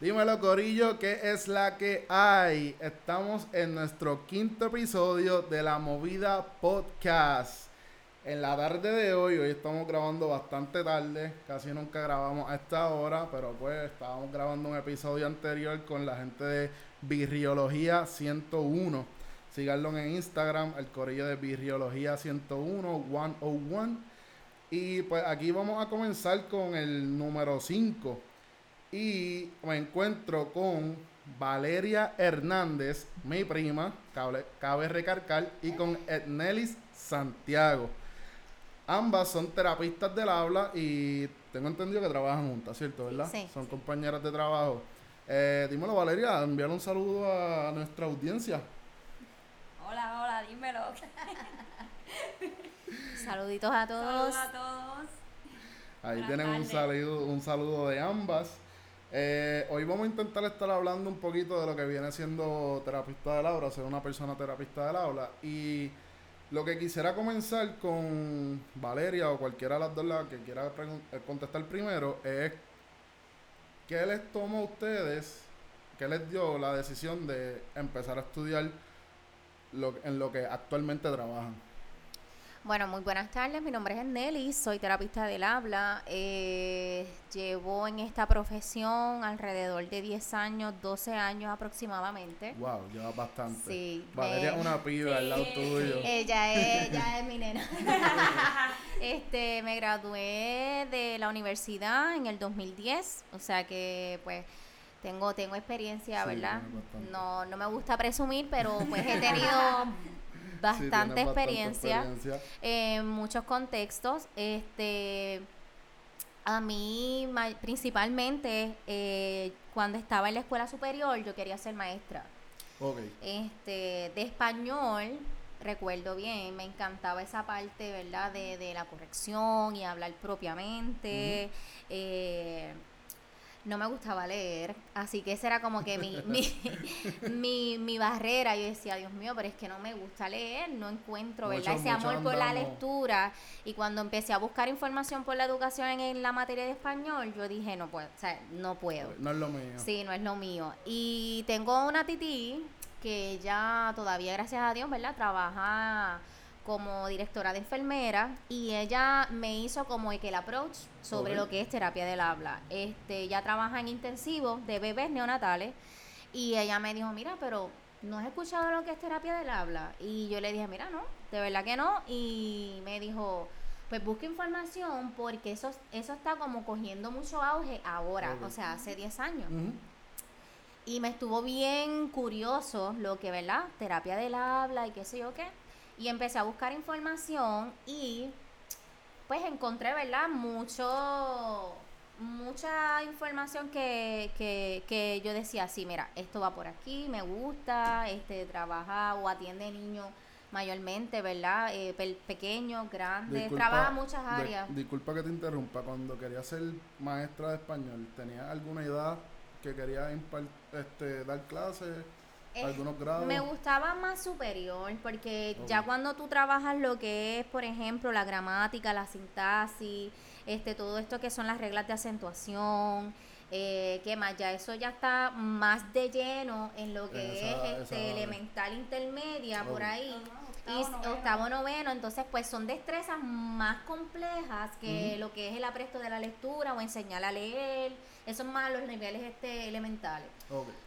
Dímelo, Corillo, ¿qué es la que hay? Estamos en nuestro quinto episodio de la Movida Podcast. En la tarde de hoy, hoy estamos grabando bastante tarde, casi nunca grabamos a esta hora, pero pues estábamos grabando un episodio anterior con la gente de Virriología 101. Síganlo en Instagram, el Corillo de Virriología 101, 101. Y pues aquí vamos a comenzar con el número 5 y me encuentro con Valeria Hernández, mi prima, cabe, cabe recargar, y con Ednelis Santiago. Ambas son terapistas del habla y tengo entendido que trabajan juntas, ¿cierto? ¿Verdad? Sí. Son compañeras de trabajo. Eh, dímelo, Valeria, enviar un saludo a nuestra audiencia. Hola, hola, dímelo. Saluditos a todos. Saludos a todos. Ahí Buenas tienen un saludo, un saludo de ambas. Eh, hoy vamos a intentar estar hablando un poquito de lo que viene siendo terapista del aula, ser una persona terapista del aula. Y lo que quisiera comenzar con Valeria o cualquiera de las dos la que quiera eh, contestar primero es ¿qué les tomó a ustedes, qué les dio la decisión de empezar a estudiar lo, en lo que actualmente trabajan? Bueno, muy buenas tardes. Mi nombre es Nelly, soy terapista del habla. Eh, llevo en esta profesión alrededor de 10 años, 12 años aproximadamente. Wow, lleva bastante. Sí, Valeria es una piba al lado Sí. tuyo. Ella es, ella es mi nena. este, me gradué de la universidad en el 2010, o sea que pues tengo tengo experiencia, Sí, ¿verdad? No no me gusta presumir, pero pues he tenido Sí, bastante experiencia experiencia. en muchos contextos. Este, a mí principalmente eh, cuando estaba en la escuela superior yo quería ser maestra Ok. este, de español, recuerdo bien, me encantaba esa parte, ¿verdad? De, de la corrección y hablar propiamente. Eh, no me gustaba leer, así que esa era como que mi, mi, mi, mi barrera. Yo decía, Dios mío, pero es que no me gusta leer, no encuentro, ¿verdad? Ese amor por la lectura. Y cuando empecé a buscar información por la educación en, en la materia de español, yo dije, no puedo, o sea, no puedo. No es lo mío. Sí, no es lo mío. Y tengo una tití que ella todavía, gracias a Dios, ¿verdad? Trabaja como directora de enfermera y ella me hizo como el approach sobre lo que es terapia del habla. Este, ella trabaja en intensivo de bebés neonatales y ella me dijo, mira, pero ¿no has escuchado lo que es terapia del habla? Y yo le dije, mira, no, de verdad que no. Y me dijo, pues busca información porque eso, eso está como cogiendo mucho auge ahora, o sea, hace 10 años. Y me estuvo bien curioso lo que, ¿verdad? Terapia del habla y qué sé yo qué. Y empecé a buscar información y pues encontré, ¿verdad? Mucho, mucha información que, que, que yo decía, sí, mira, esto va por aquí, me gusta, este trabaja o atiende niños mayormente, ¿verdad? Eh, pe- pequeños, grandes, Disculpa- trabaja muchas de- áreas. disculpa que te interrumpa. Cuando quería ser maestra de español, ¿tenías alguna edad que quería este, dar clases? Eh, ¿Algunos grados? Me gustaba más superior porque ya cuando tú trabajas lo que es, por ejemplo, la gramática, la sintaxis, este, todo esto que son las reglas de acentuación, eh, ¿qué más? Ya eso ya está más de lleno en lo que En esa- es este, esa- elemental intermedia, por ahí. Octavo, noveno. octavo noveno, entonces pues son destrezas más complejas que lo que es el apresto de la lectura o enseñar a leer, esos más los niveles este, elementales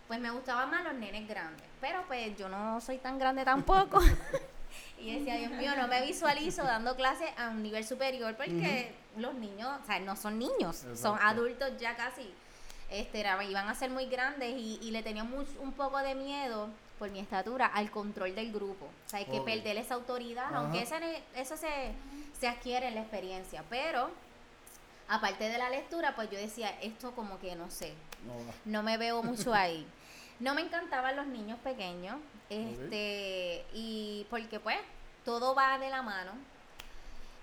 pues me gustaban más los nenes grandes. Pero pues yo no soy tan grande tampoco. y decía, Dios mío, no me visualizo dando clases a un nivel superior porque los niños, o sea, no son niños, son adultos ya casi. Este, era- iban a ser muy grandes y, y le tenía un poco de miedo por mi estatura al control del grupo. O sea, hay que Ok. perder esa autoridad, Ajá. aunque ne- eso se, se adquiere en la experiencia. Pero, aparte de la lectura, pues yo decía, esto como que no sé, no me veo mucho ahí. No me encantaban los niños pequeños, este, y porque pues todo va de la mano.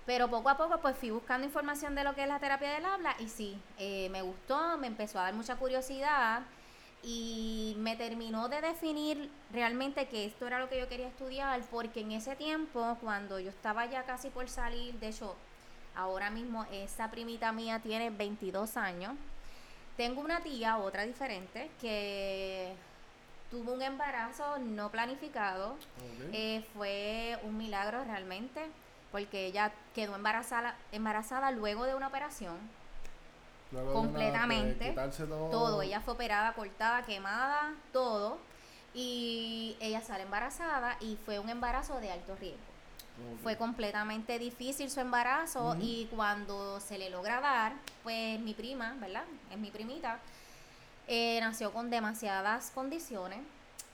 Pero poco a poco pues fui buscando información de lo que es la terapia del habla y sí, eh, me gustó, me empezó a dar mucha curiosidad y me terminó de definir realmente que esto era lo que yo quería estudiar porque en ese tiempo cuando yo estaba ya casi por salir, de hecho ahora mismo esa primita mía tiene 22 años, tengo una tía, otra diferente, que tuvo un embarazo no planificado. Eh, fue un milagro realmente, porque ella quedó embarazada, embarazada luego de una operación. Luego una- completamente, todo. Todo, ella fue operada, cortada, quemada, todo. Y ella sale embarazada y fue un embarazo de alto riesgo. Fue completamente difícil su embarazo y cuando se le logra dar, pues mi prima, ¿verdad? Es mi primita, eh, nació con demasiadas condiciones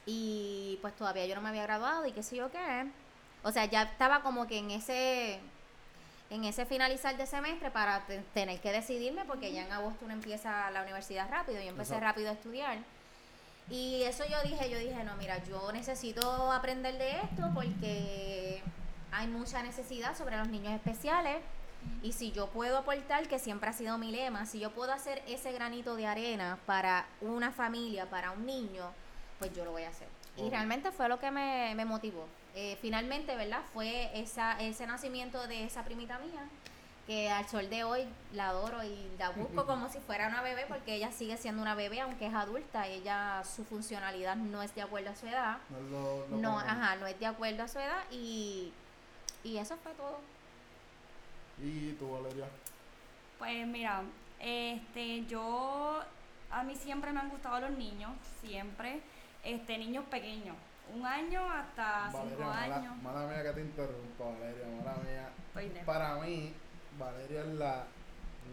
y pues todavía yo no me había graduado y qué sé yo qué. O sea, ya estaba como que en ese en ese finalizar de semestre para te- tener que decidirme porque ya en agosto uno empieza la universidad rápido, yo empecé Exacto. rápido a estudiar. Y eso yo dije, yo dije, no, mira, yo necesito aprender de esto porque hay mucha necesidad sobre los niños especiales. Y si yo puedo aportar, que siempre ha sido mi lema, si yo puedo hacer ese granito de arena para una familia, para un niño, pues yo lo voy a hacer. Y realmente fue lo que me, me motivó. Eh, finalmente, ¿verdad? Fue esa, ese nacimiento de esa primita mía, que al sol de hoy la adoro y la busco como si fuera una bebé, porque ella sigue siendo una bebé, aunque es adulta. Ella, su funcionalidad no es de acuerdo a su edad. No, es lo- lo No, ajá, no es de acuerdo a su edad y, y eso fue todo. ¿Y tú, Valeria? Pues mira, este, yo, a mí siempre me han gustado los niños, siempre, este, niños pequeños, un año hasta Valeria, cinco mala, años. mala mía que te interrumpa, Valeria, mala mía. Lejos. Para mí, Valeria es la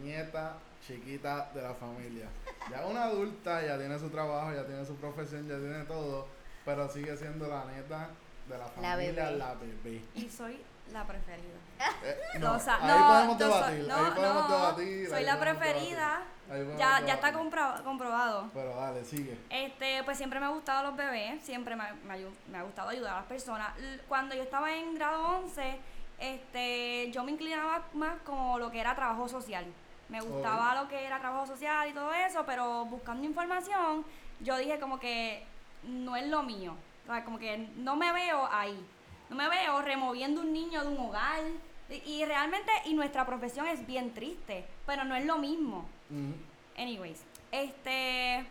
nieta chiquita de la familia. Ya una adulta, ya tiene su trabajo, ya tiene su profesión, ya tiene todo, pero sigue siendo la nieta de la familia, bebé. la bebé. Y soy la preferida. Eh, No, o sea, ahí no, podemos debatir, no, ahí podemos no, debatir. Soy la preferida. debatir, Ya, ya está compro- comprobado. Pero dale, sigue. Este, pues siempre me ha gustado los bebés, siempre me, me, ha gustado ayudar a las personas. Cuando yo estaba en grado 11, este, yo me inclinaba más como lo que era trabajo social. Me gustaba lo que era trabajo social y todo eso, pero buscando información, yo dije como que no es lo mío. O sea, como que no me veo ahí. No me veo removiendo un niño de un hogar. Y, y realmente, y nuestra profesión es bien triste, pero no es lo mismo. Anyways, este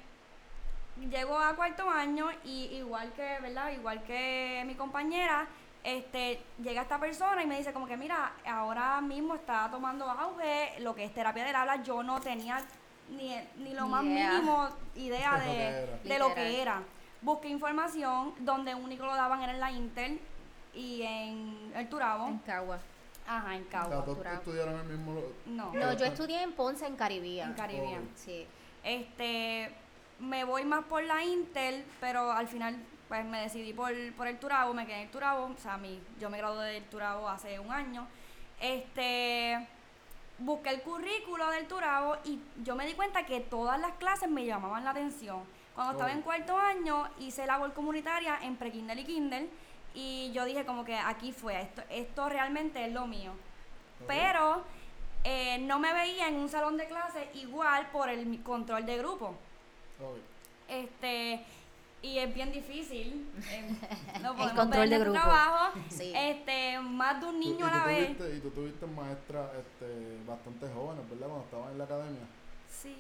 llego a cuarto año y igual que, ¿verdad? Igual que mi compañera, este llega esta persona y me dice como que mira, ahora mismo está tomando auge lo que es terapia del habla, yo no tenía ni, ni lo más mínimo idea De lo que de, lo que era. Busqué información donde único lo daban era en la Inter y en el Turabo. En Cagua. Ajá, en O sea, Cagua. Turabo. estudiaron el mismo. lo- No. No, yo estudié en Ponce, en Caribbean. En Caribbean. Sí. Este, me voy más por la Intel, pero al final pues me decidí por, por el Turabo, me quedé en el Turabo, o sea, mi, yo me gradué del Turabo hace un año. Este, busqué el currículo del Turabo y yo me di cuenta que todas las clases me llamaban la atención. Cuando estaba Oh. en cuarto año hice labor comunitaria en pre-Kindle y Kindle y yo dije como que aquí fue, esto, esto realmente es lo mío. Pero eh, no me veía en un salón de clase igual por el control de grupo. Este, y es bien difícil. eh, no podemos control de grupo. trabajo. Sí. Este, más de un niño y a la vez. tuviste- y tú tuviste maestras este, bastante jóvenes, ¿verdad? Cuando estaban en la academia. Sí,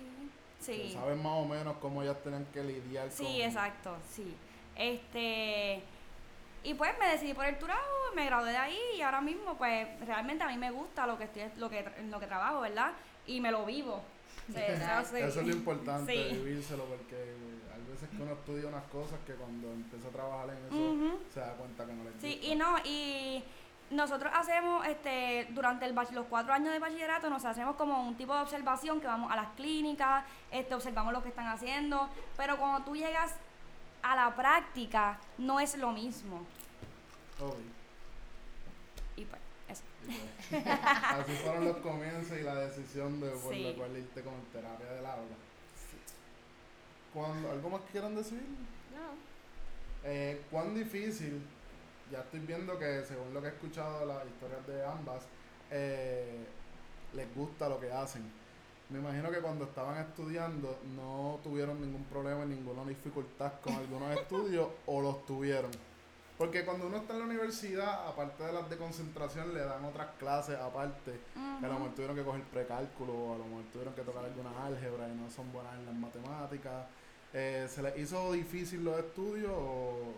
sí. Saben más o menos cómo ellas tenían que lidiar con... Sí, exacto, sí. Este, y pues me decidí por el Turabo, me gradué de ahí y ahora mismo pues realmente a mí me gusta lo que estoy, lo que, en lo que trabajo, ¿verdad? Y me lo vivo. Sí. Eso es lo importante, Sí. vivírselo, porque hay veces que uno estudia unas cosas que cuando empieza a trabajar en eso Ujú. se da cuenta que no le gusta. Sí, y no, y nosotros hacemos, este, durante el bach- los cuatro años de bachillerato, nos hacemos como un tipo de observación que vamos a las clínicas, este, observamos lo que están haciendo, pero cuando tú llegas a la práctica, no es lo mismo. Ok. Y pues, eso. Y pues, Así fueron los comienzos y la decisión de por Sí. la cual irte con terapia del habla. Cuando, ¿Algo más quieran decir? No. Eh, ¿Cuán difícil? Ya estoy viendo que según lo que he escuchado de las historias de ambas, eh, les gusta lo que hacen. Me imagino que cuando estaban estudiando no tuvieron ningún problema, ninguna dificultad con algunos estudios o los tuvieron. Porque cuando uno está en la universidad, aparte de las de concentración, le dan otras clases aparte. Que a lo mejor tuvieron que coger precálculo, o a lo mejor tuvieron que tocar algunas álgebra y no son buenas en las matemáticas. Eh, ¿Se les hizo difícil los estudios o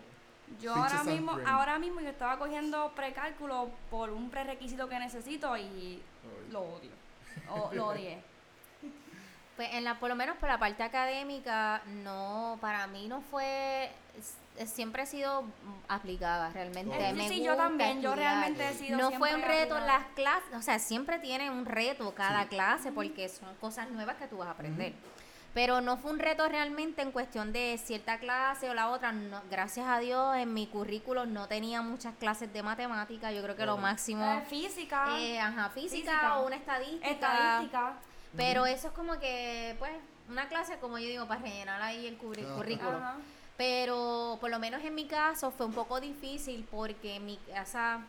Yo ahora mismo, ahora mismo yo estaba cogiendo precálculo por un prerequisito que necesito y lo odio. O, lo odié. Pues en la, por lo menos por la parte académica, no, para mí no fue, siempre he sido aplicada realmente. Eh, Me sí, yo también, yo realmente he sido No fue un reto en aplicada. las clases, o sea, siempre tiene un reto cada clase porque son cosas nuevas que tú vas a aprender. Pero no fue un reto realmente en cuestión de cierta clase o la otra. No, gracias a Dios, en mi currículo no tenía muchas clases de matemática. Yo creo que lo máximo, Eh, física, eh, ajá, física, física, o una estadística. estadística. Pero eso es como que, pues, una clase, como yo digo, para rellenar ahí el Ajá. currículo. Ajá. Pero por lo menos en mi caso fue un poco difícil porque en mi casa,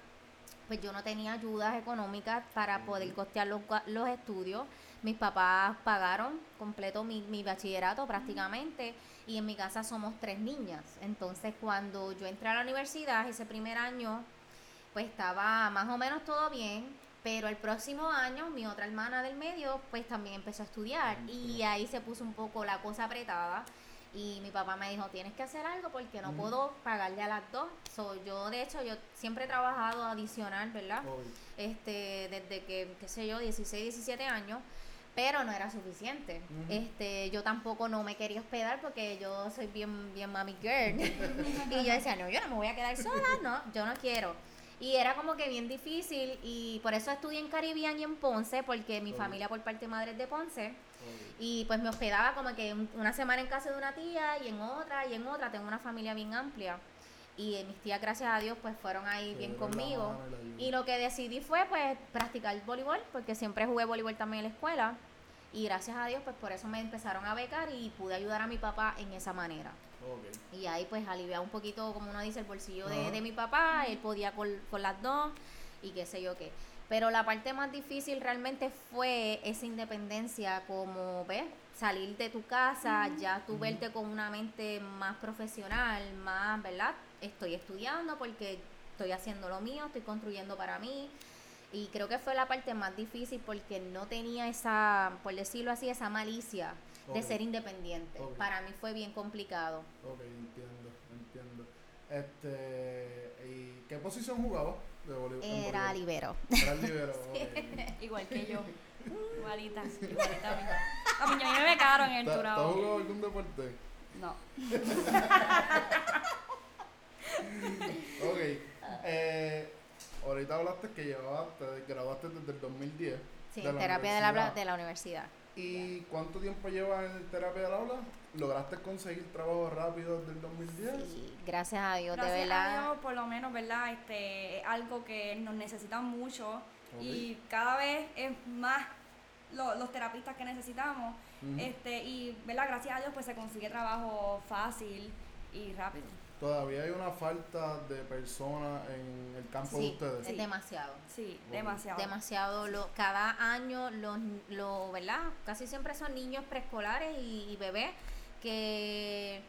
pues yo no tenía ayudas económicas para poder costear los, los estudios. Mis papás pagaron completo mi, mi bachillerato prácticamente y en mi casa somos tres niñas. Entonces cuando yo entré a la universidad ese primer año, pues estaba más o menos todo bien, pero el próximo año mi otra hermana del medio pues también empezó a estudiar y ahí se puso un poco la cosa apretada y mi papá me dijo tienes que hacer algo porque no Ujú. puedo pagarle a las dos. So, yo de hecho yo siempre he trabajado adicional, ¿verdad? Este desde que qué sé yo 16, 17 años. Pero no era suficiente. Este, yo tampoco no me quería hospedar porque yo soy bien, bien mami girl. y yo decía, no, yo no me voy a quedar sola, no, yo no quiero. Y era como que bien difícil y por eso estudié en Caribbean y en Ponce, porque mi familia por parte de madre es de Ponce. Y pues me hospedaba como que un- una semana en casa de una tía y en otra y en otra. Tengo una familia bien amplia. Y eh, mis tías, gracias a Dios, pues fueron ahí bien conmigo. mano. Y lo que decidí fue pues practicar voleibol, porque siempre jugué voleibol también en la escuela. Y gracias a Dios, pues por eso me empezaron a becar y pude ayudar a mi papá en esa manera. Y ahí pues aliviar un poquito, como uno dice, el bolsillo de mi papá, él podía con, con las dos y qué sé yo qué. Pero la parte más difícil realmente fue esa independencia, como ves, salir de tu casa, ya tú verte con una mente más profesional, más, ¿verdad? Estoy estudiando porque estoy haciendo lo mío, estoy construyendo para mí. Y creo que fue la parte más difícil porque no tenía esa, por decirlo así, esa malicia de ser independiente. Para mí fue bien complicado. Ok, entiendo, entiendo. Este, ¿y qué posición jugaba de voleibol? en Era libero. Era el libero, ok. Igual que yo. Igualita. Igualita a mí. A me becaron en el ¿Te, te has jugado algún deporte? No. Ok. Eh, ahorita hablaste que llevabas, te graduaste desde el 2010. Sí, de la terapia habla universidad. de la universidad. ¿Y cuánto tiempo llevas en terapia del habla? ¿Lograste conseguir trabajo rápido desde el 2010? Sí, gracias a Dios, de Gracias verdad. a Dios, por lo menos, ¿verdad? Este, es algo que nos necesitan mucho y cada vez es más lo- los terapistas que necesitamos. Este Y, ¿verdad? Gracias a Dios, pues se consigue trabajo fácil y rápido. Todavía hay una falta de personas en el campo de Sí, ustedes. es demasiado. Sí, demasiado. Demasiado. Lo, cada año, los, lo, ¿verdad? Casi siempre son niños preescolares y, y bebés que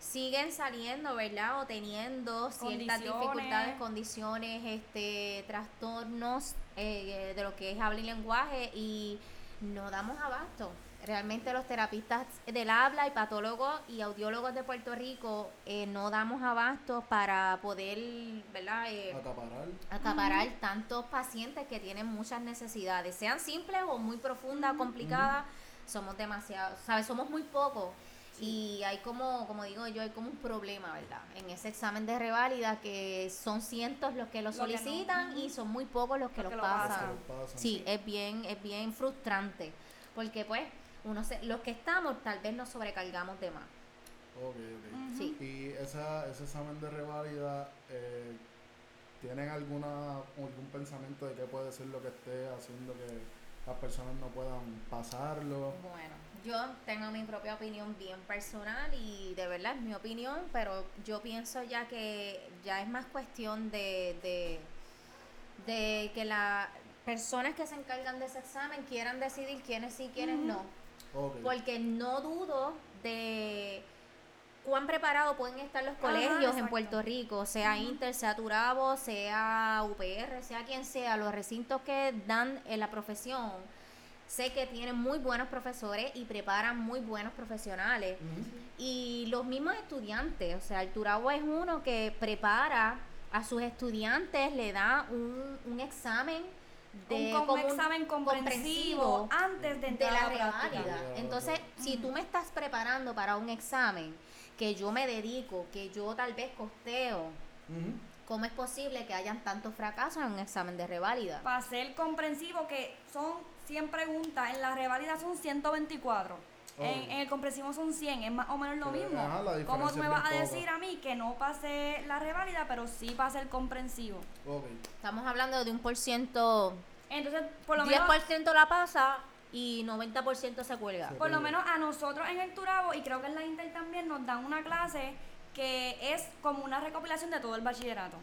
siguen saliendo, ¿verdad? O teniendo ciertas Condiciones. dificultades, condiciones, este, trastornos eh, de lo que es habla y lenguaje y no damos abasto. Realmente los terapistas del habla y patólogos y audiólogos de Puerto Rico eh, no damos abasto para poder, ¿verdad? Eh, Acaparar. acaparar tantos pacientes que tienen muchas necesidades, sean simples o muy profundas, complicadas, somos demasiado, ¿sabes? Somos muy pocos y hay como, como digo yo, hay como un problema, ¿verdad? En ese examen de reválida que son cientos los que lo Lo que no. solicitan y son muy pocos los que Los lo que lo pasan. Los pasan. Sí, es bien, es bien frustrante porque pues uno se, los que estamos tal vez nos sobrecargamos de más. Ok, ok. Ujú. Sí. Y esa, ese examen de reválida, eh, ¿tienen alguna, algún pensamiento de qué puede ser lo que esté haciendo que las personas no puedan pasarlo? Bueno, yo tengo mi propia opinión bien personal y de verdad es mi opinión, pero yo pienso ya que ya es más cuestión de, de, de que las personas que se encargan de ese examen quieran decidir quiénes sí, quiénes Ujú. no. Porque no dudo de cuán preparados pueden estar los Ajá, colegios en. Puerto Rico, sea Inter, sea Turabo, sea UPR, sea quien sea, los recintos que dan en la profesión, sé que tienen muy buenos profesores y preparan muy buenos profesionales. Y los mismos estudiantes, o sea, el Turabo es uno que prepara a sus estudiantes, le da un, un examen de un, com- como un examen comprensivo, antes de de entrar la a la práctica. Entonces, si tú me estás preparando para un examen que yo me dedico, que yo tal vez costeo. ¿cómo es posible que hayan tantos fracasos en un examen de reválida? Para ser comprensivo, que son 100 preguntas, en la reválida son 124. En, Oh. en el comprensivo son 100, es más o menos lo mismo. ajá, la ¿Cómo me vas a decir a mí que no pasé la reválida, pero sí pasé el comprensivo? Ok. Estamos hablando de un por ciento, Entonces, por lo 10% menos la pasa y 90% se cuelga. Por lo menos a nosotros en el Turabo, y creo que en la Inter también, nos dan una clase que es como una recopilación de todo el bachillerato.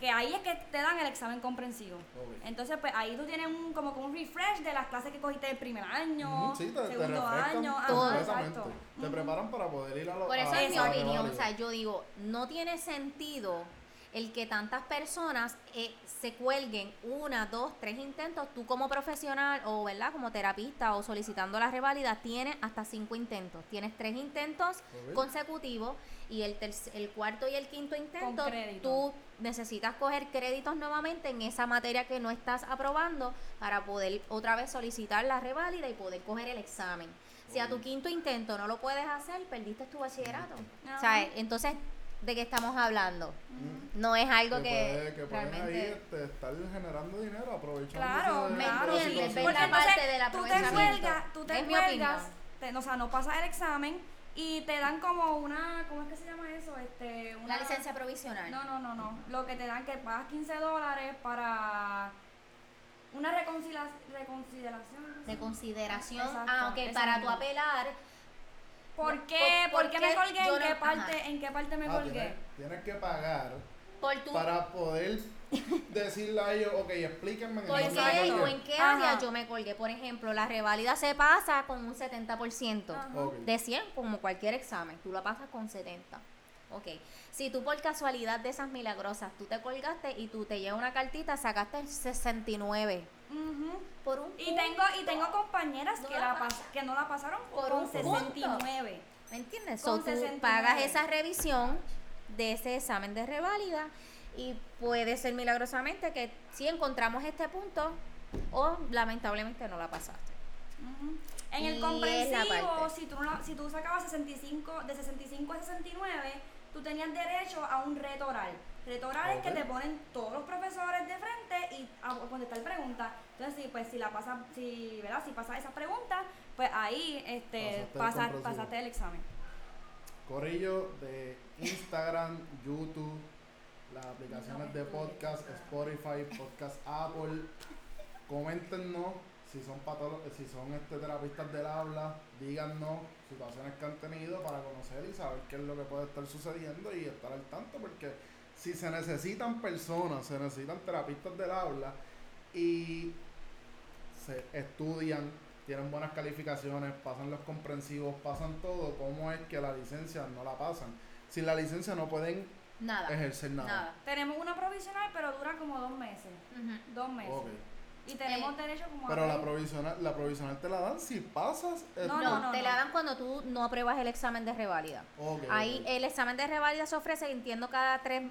Que ahí es que te dan el examen comprensivo. Entonces, pues ahí tú tienes un, como que un refresh de las clases que cogiste el primer año, Sí, te, segundo año, ajá, Todo. exacto. Te preparan para poder ir a los Por eso es mi opinión, o sea, yo digo, no tiene sentido el que tantas personas eh, se cuelguen una, dos, tres intentos, tú como profesional o verdad como terapista o solicitando la reválida tienes hasta cinco intentos, tienes tres intentos consecutivos y el, el cuarto y el quinto intento tú necesitas coger créditos nuevamente en esa materia que no estás aprobando para poder otra vez solicitar la reválida y poder coger el examen. Si a tu quinto intento no lo puedes hacer, perdiste tu bachillerato. O sea, entonces, ¿de qué estamos hablando? Mm. No es algo que, que, puede- que pueden ahí realmente... este, estar generando dinero aprovechando Claro, Me entiendes, Porque la parte del tú te cuelgas, tú te Es mi cuelgas, te- o sea, no pasas el examen y te dan como una, ¿cómo es que se llama eso? Este, una, La licencia provisional. No, no, no, no. Lo que te dan que pagas 15 dólares para una reconcilia- reconsideración. De consideración. Exacto, ah, ok, para tu apelar. ¿Por qué? por- ¿Por, qué porque me colgué? ¿En no- qué ajá. parte, ¿En qué parte me Ah, colgué? tienes, tienes que pagar Por tu... para poder decirle a ellos, ok, explíquenme en ¿Por dónde qué me o colgué". en qué Ajá. área yo me colgué? Por ejemplo, la reválida se pasa con un 70%. Ajá. Ok. De 100, como cualquier examen, tú la pasas con 70. Ok. Si tú por casualidad de esas milagrosas, tú te colgaste y tú te llevas una cartita, sacaste el 69. Ujú. Por un Y punto. tengo, y tengo compañeras No que, la pas- que no la pasaron Por con un punto. 69. ¿Me entiendes? con So, tú 69. pagas esa revisión de ese examen de reválida y puede ser milagrosamente que si encontramos este punto o lamentablemente no la pasaste. En Y el comprensivo, si tú, no si tú sacabas 65, de 65 a 69, tú tenías derecho a un reto oral. Reto oral es que te ponen todos los profesores de frente y a contestar preguntas. Entonces, si, pues, si la pasas, si, ¿verdad? Si pasas esas preguntas, pues ahí este, Pasaste el pasa- comprensivo. pasaste el examen. Corillo de Instagram, YouTube, las aplicaciones de podcast, Spotify, podcast Apple. Coméntenos si son si son este terapistas del habla, díganos situaciones que han tenido para conocer y saber qué es lo que puede estar sucediendo y estar al tanto porque si se necesitan personas, se necesitan terapistas del habla y se estudian, tienen buenas calificaciones, pasan los comprensivos, pasan todo, ¿cómo es que la licencia no la pasan? Sin la licencia no pueden Nada. ejercer nada. Nada. Tenemos una provisional, pero dura como dos meses. Dos meses. Ok. Y tenemos Eh, derecho como a Pero la veinte. provisional, la provisional te la dan si pasas el No, No, no, te no. la dan cuando tú no apruebas el examen de reválida. Ok, Ahí el examen de reválida se ofrece, entiendo, cada tres,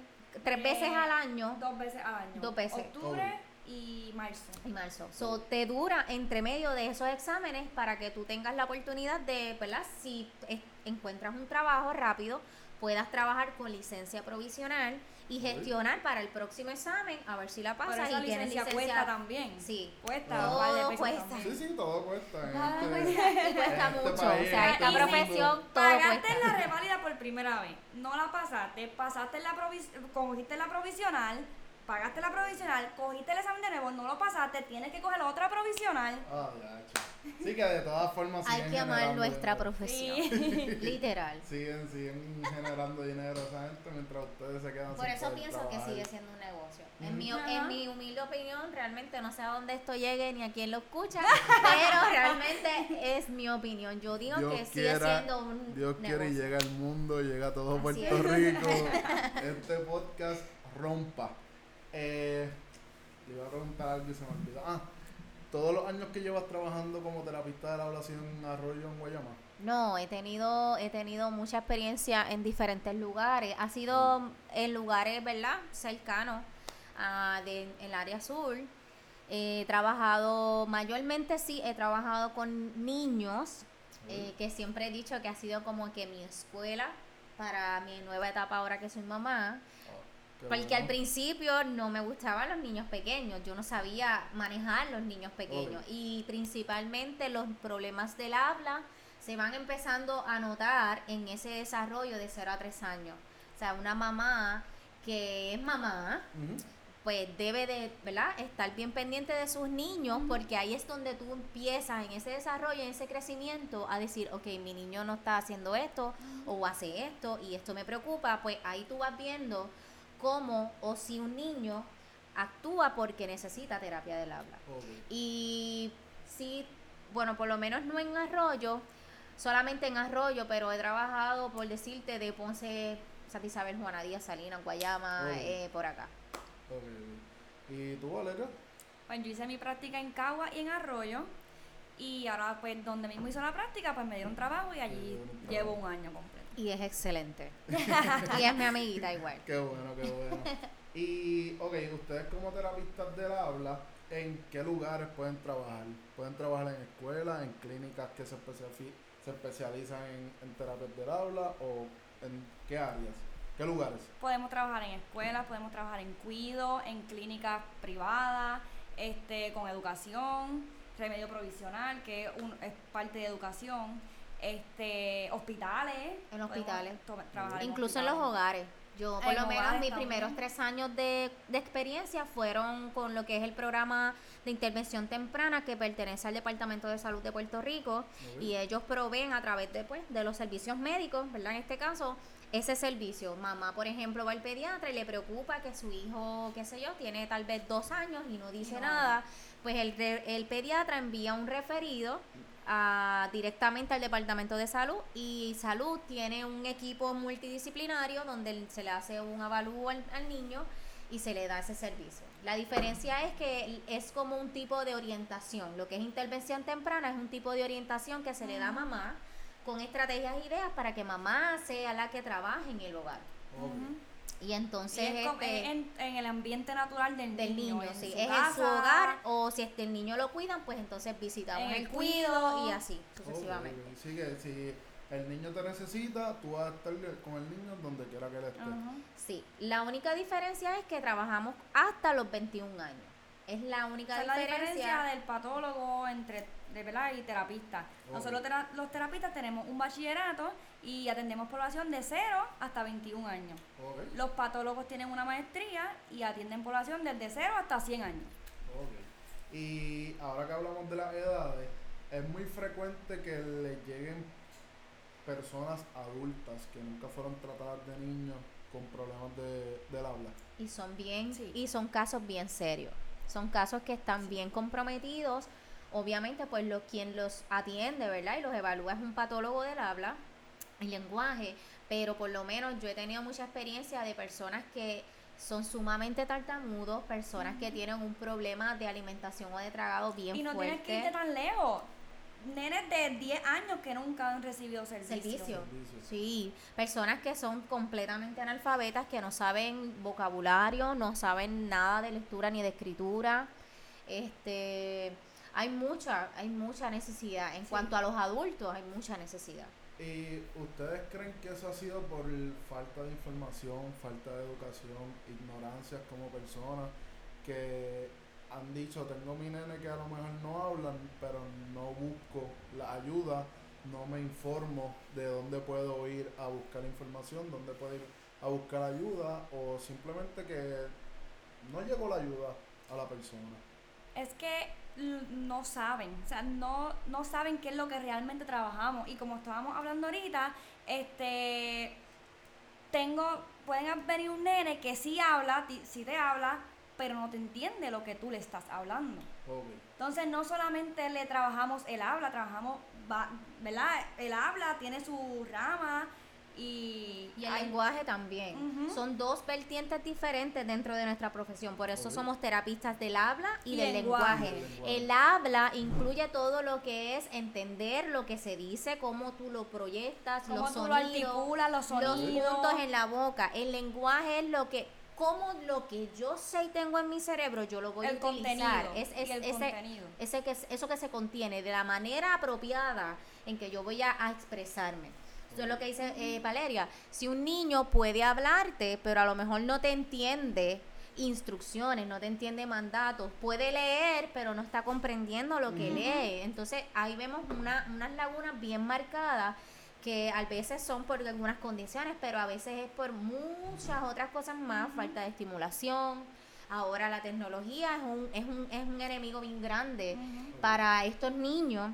tres Eh, veces al año Dos veces al año. Dos veces. Octubre y marzo. y marzo. So, te dura entre medio de esos exámenes para que tú tengas la oportunidad de, ¿verdad? Si es- encuentras un trabajo rápido, puedas trabajar con licencia provisional y gestionar para el próximo examen a ver si la pasas y tienes licencia licencia. cuesta también. Sí. Cuesta. Todo pesos cuesta. también. Sí, sí, todo cuesta. Nada este- cuesta y cuesta este mucho. país, o sea, en esta este profesión todo Pagaste cuesta. la reválida por primera vez, no la pasaste, pasaste la provis cogiste la provisional, pagaste la provisional, cogiste el examen de nuevo, no lo pasaste, tienes que coger otra provisional. Ah, ya, che. Sí, que de todas formas Hay que amar nuestra dinero. profesión. Sí. Literal. Siguen, siguen generando dinero esa gente mientras ustedes se quedan Por sin eso poder pienso que sigue siendo un negocio. En, Ujú. mi, Ajá. en mi humilde opinión, realmente no sé a dónde esto llegue ni a quién lo escucha, pero realmente es mi opinión. Yo digo Dios que sigue siendo un Dios quiere y negocio. llega al mundo, llega a todo Así Puerto es. Rico. este podcast rompa. Eh, le iba a preguntar algo y se me olvidó. Ah, todos los años que llevas trabajando como terapista de la ablación en Arroyo en Guayama. No, he tenido, he tenido mucha experiencia en diferentes lugares. Ha sido en lugares, ¿verdad? Cercanos a de, en el área sur. He trabajado, mayormente sí, he trabajado con niños, eh, que siempre he dicho que ha sido como que mi escuela para mi nueva etapa ahora que soy mamá. Porque bueno. al principio no me gustaban los niños pequeños, yo no sabía manejar los niños pequeños y principalmente los problemas del habla se van empezando a notar en ese desarrollo de 0 a 3 años. O sea, una mamá que es mamá, pues debe de, ¿verdad? Estar bien pendiente de sus niños porque ahí es donde tú empiezas en ese desarrollo, en ese crecimiento a decir, ok, mi niño no está haciendo esto o hace esto y esto me preocupa, pues ahí tú vas viendo cómo o si un niño actúa porque necesita terapia del habla. Y sí, bueno, por lo menos no en Arroyo, solamente en Arroyo, pero he trabajado, por decirte, de Ponce, Santa Isabel, Juana Díaz, Salinas, Guayama, eh, por acá. ¿Y tú, Valeria? Pues yo hice mi práctica en Cagua y en Arroyo. Y ahora, pues, donde mismo hice la práctica, pues me dieron trabajo y allí llevo un año completo. Y es excelente. y es mi amiguita igual. Qué bueno, qué bueno. Y, ok, ustedes como terapistas del habla, ¿en qué lugares pueden trabajar? ¿Pueden trabajar en escuelas, en clínicas que se, especializan en, en terapias del habla o en qué áreas? ¿Qué lugares? Podemos trabajar en escuelas, podemos trabajar en cuido, en clínicas privadas, este, con educación, remedio provisional, que es, un- es parte de educación, este, hospitales. En hospitales. trabajar Incluso en los hogares. Yo, por En lo menos, mis también. primeros tres años de, de experiencia fueron con lo que es el programa de intervención temprana que pertenece al Departamento de Salud de Puerto Rico. Y ellos proveen a través de, pues, de los servicios médicos, ¿verdad? En este caso, ese servicio. Mamá, por ejemplo, va al pediatra y le preocupa que su hijo, qué sé yo, tiene tal vez dos años y no dice No. nada. Pues el, re- el pediatra envía un referido a- directamente al Departamento de Salud y Salud tiene un equipo multidisciplinario donde se le hace un avalúo al, al niño y se le da ese servicio. La diferencia es que es como un tipo de orientación. Lo que es intervención temprana es un tipo de orientación que se le da a mamá con estrategias e ideas para que mamá sea la que trabaje en el hogar. Y Y entonces es como- este, es en, en el ambiente natural del, del niño, su es en su casa, hogar o si este el niño lo cuidan, pues entonces visitamos En el, el cuido cuido. y así sucesivamente. ok. Sí, que si el niño te necesita, tú vas a estar con el niño donde quiera que él esté. Sí, la única diferencia es que trabajamos hasta los 21 años. Es la única es la diferencia. diferencia del patólogo entre de verdad y terapista. Ok. Nosotros tera- los terapistas tenemos un bachillerato y atendemos población de 0 hasta 21 años. Los patólogos tienen una maestría y atienden población desde 0 hasta 100 años. Y ahora que hablamos de las edades, es muy frecuente que le lleguen personas adultas que nunca fueron tratadas de niños con problemas de, del habla. Y son bien, Sí. y son casos bien serios. Son casos que están bien comprometidos. Obviamente, pues lo, quien los atiende, ¿verdad? Y los evalúa es un patólogo del habla y lenguaje. Pero por lo menos yo he tenido mucha experiencia de personas que son sumamente tartamudos, personas que tienen un problema de alimentación o de tragado bien y no fuerte. tienes que irte tan lejos. Nenes de 10 años que nunca han recibido. Servicio. Servicio. Sí, personas que son completamente analfabetas, que no saben vocabulario, no saben nada de lectura ni de escritura. Este, hay mucha, hay mucha necesidad. En Sí. cuanto a los adultos, hay mucha necesidad. ¿Y ustedes creen que eso ha sido por falta de información, falta de educación, ignorancias como personas que han dicho, tengo mi nene que a lo mejor no hablan, pero no busco la ayuda, no me informo de dónde puedo ir a buscar información, dónde puedo ir a buscar ayuda, o simplemente que no llegó la ayuda a la persona? Es que no saben, o sea, no, no saben qué es lo que realmente trabajamos. Y como estábamos hablando ahorita, este tengo, pueden venir un nene que sí habla, ti- sí te habla, pero no te entiende lo que tú le estás hablando. Entonces no solamente le trabajamos el habla, trabajamos, va- ¿verdad? El habla tiene su rama y... Y el hay- lenguaje también. Son dos vertientes diferentes dentro de nuestra profesión. Por eso somos terapistas del habla y, Y del lenguaje. El habla incluye todo lo que es entender lo que se dice, cómo tú lo proyectas, Cómo los tú lo sonidos, articulas, los los sonidos. puntos en la boca. El lenguaje es lo que cómo lo que yo sé y tengo en mi cerebro yo lo voy El a utilizar. contenido, Es, es- y el ese, contenido. ese que, eso que se contiene, de la manera apropiada en que yo voy a, a expresarme. Eso es lo que dice eh, Valeria. Si un niño puede hablarte, pero a lo mejor no te entiende instrucciones, no te entiende mandatos, puede leer, pero no está comprendiendo lo que lee. Entonces ahí vemos una, unas lagunas bien marcadas que a veces son por algunas condiciones, pero a veces es por muchas otras cosas más, falta de estimulación. Ahora la tecnología es un, es un, es un enemigo bien grande para estos niños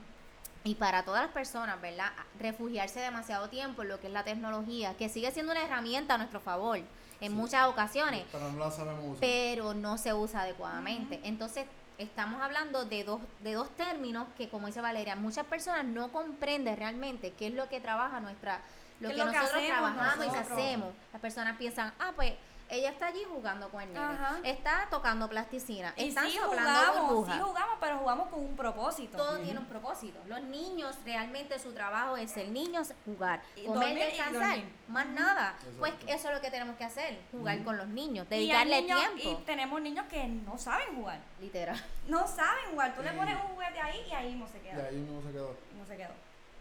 y para todas las personas, ¿verdad? Refugiarse demasiado tiempo en lo que es la tecnología, que sigue siendo una herramienta a nuestro favor en Sí. muchas ocasiones, Pero no la sabemos usar. pero no se usa adecuadamente. Entonces, estamos hablando de dos, de dos términos que, como dice Valeria, muchas personas no comprenden realmente qué es lo que trabaja nuestra, lo ¿Qué que es lo que nosotros hacemos trabajamos y que nosotros? hacemos. Las personas piensan, ah, pues ella está allí jugando con el nene, Ajá. está tocando plasticina, Y están sí soplando jugamos, burbujas. sí jugamos, pero jugamos con un propósito. Todo tiene un propósito. Los niños realmente su trabajo es el niño jugar, Y comer, dormir y descansar, más nada. Exacto. Pues eso es lo que tenemos que hacer, jugar con los niños, Y dedicarle niños- tiempo. Y tenemos niños que no saben jugar. Literal. No saben jugar. Tú le pones un juguete ahí y ahí no se Y queda. ahí mismo se quedó. No se quedó.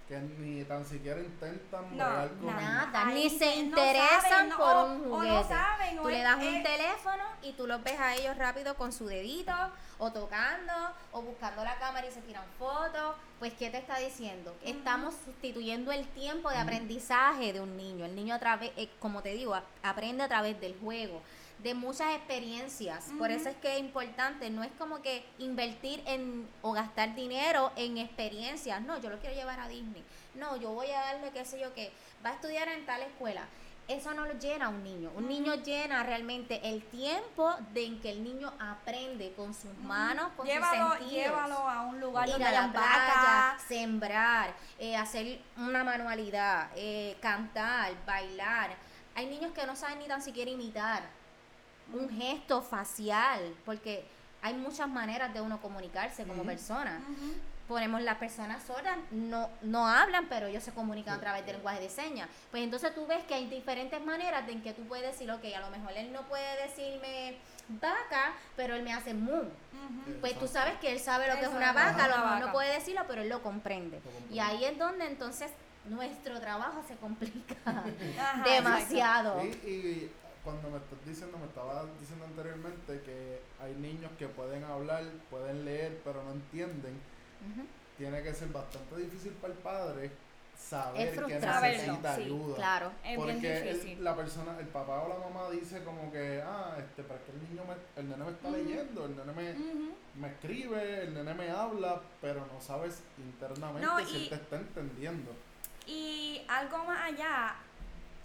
Que ni tan siquiera intentan No, con Nada, ni se no interesan saben, por un o juguete. no saben, o tú le es- das un teléfono y tú los ves a ellos rápido con su dedito, o tocando, o buscando la cámara y se tiran fotos. Pues, ¿qué te está diciendo? Estamos sustituyendo el tiempo de aprendizaje de un niño. El niño, a través, eh, como te digo, aprende a través del juego, de muchas experiencias. Por eso es que es importante, no es como que invertir en o gastar dinero en experiencias. No, yo lo quiero llevar a Disney. No, yo voy a darle qué sé yo qué. Va a estudiar en tal escuela. Eso no lo llena a un niño. Un niño llena realmente el tiempo de en que el niño aprende con sus manos, con llévalo, sus sentidos llévalo a un lugar ir donde a la playa, vacas. sembrar, eh, hacer una manualidad, eh, cantar, bailar. Hay niños que no saben ni tan siquiera imitar un gesto facial, porque hay muchas maneras de uno comunicarse como persona. Ponemos las personas sordas, no, no hablan, pero ellos se comunican a través del lenguaje de señas. Pues entonces tú ves que hay diferentes maneras de en que tú puedes decir, ok, a lo mejor él no puede decirme vaca, pero él me hace mu. Pues tú sabes que él sabe lo que es una es, vaca, a lo mejor no puede decirlo, pero él lo comprende. Lo comprende. Y ahí es donde entonces nuestro trabajo se complica demasiado. Sí, y cuando me estás diciendo, me estabas diciendo anteriormente que hay niños que pueden hablar, pueden leer, pero no entienden. Tiene que ser bastante difícil para el padre saber Es que necesita sí, ayuda. Claro. Es Porque bien el- difícil. la persona, el papá o la mamá dice como que, ah, este, pero es que el niño me, el nene me está leyendo, el nene me, me escribe, el nene me habla, pero no sabes internamente No, si y- él te está entendiendo. Y algo más allá,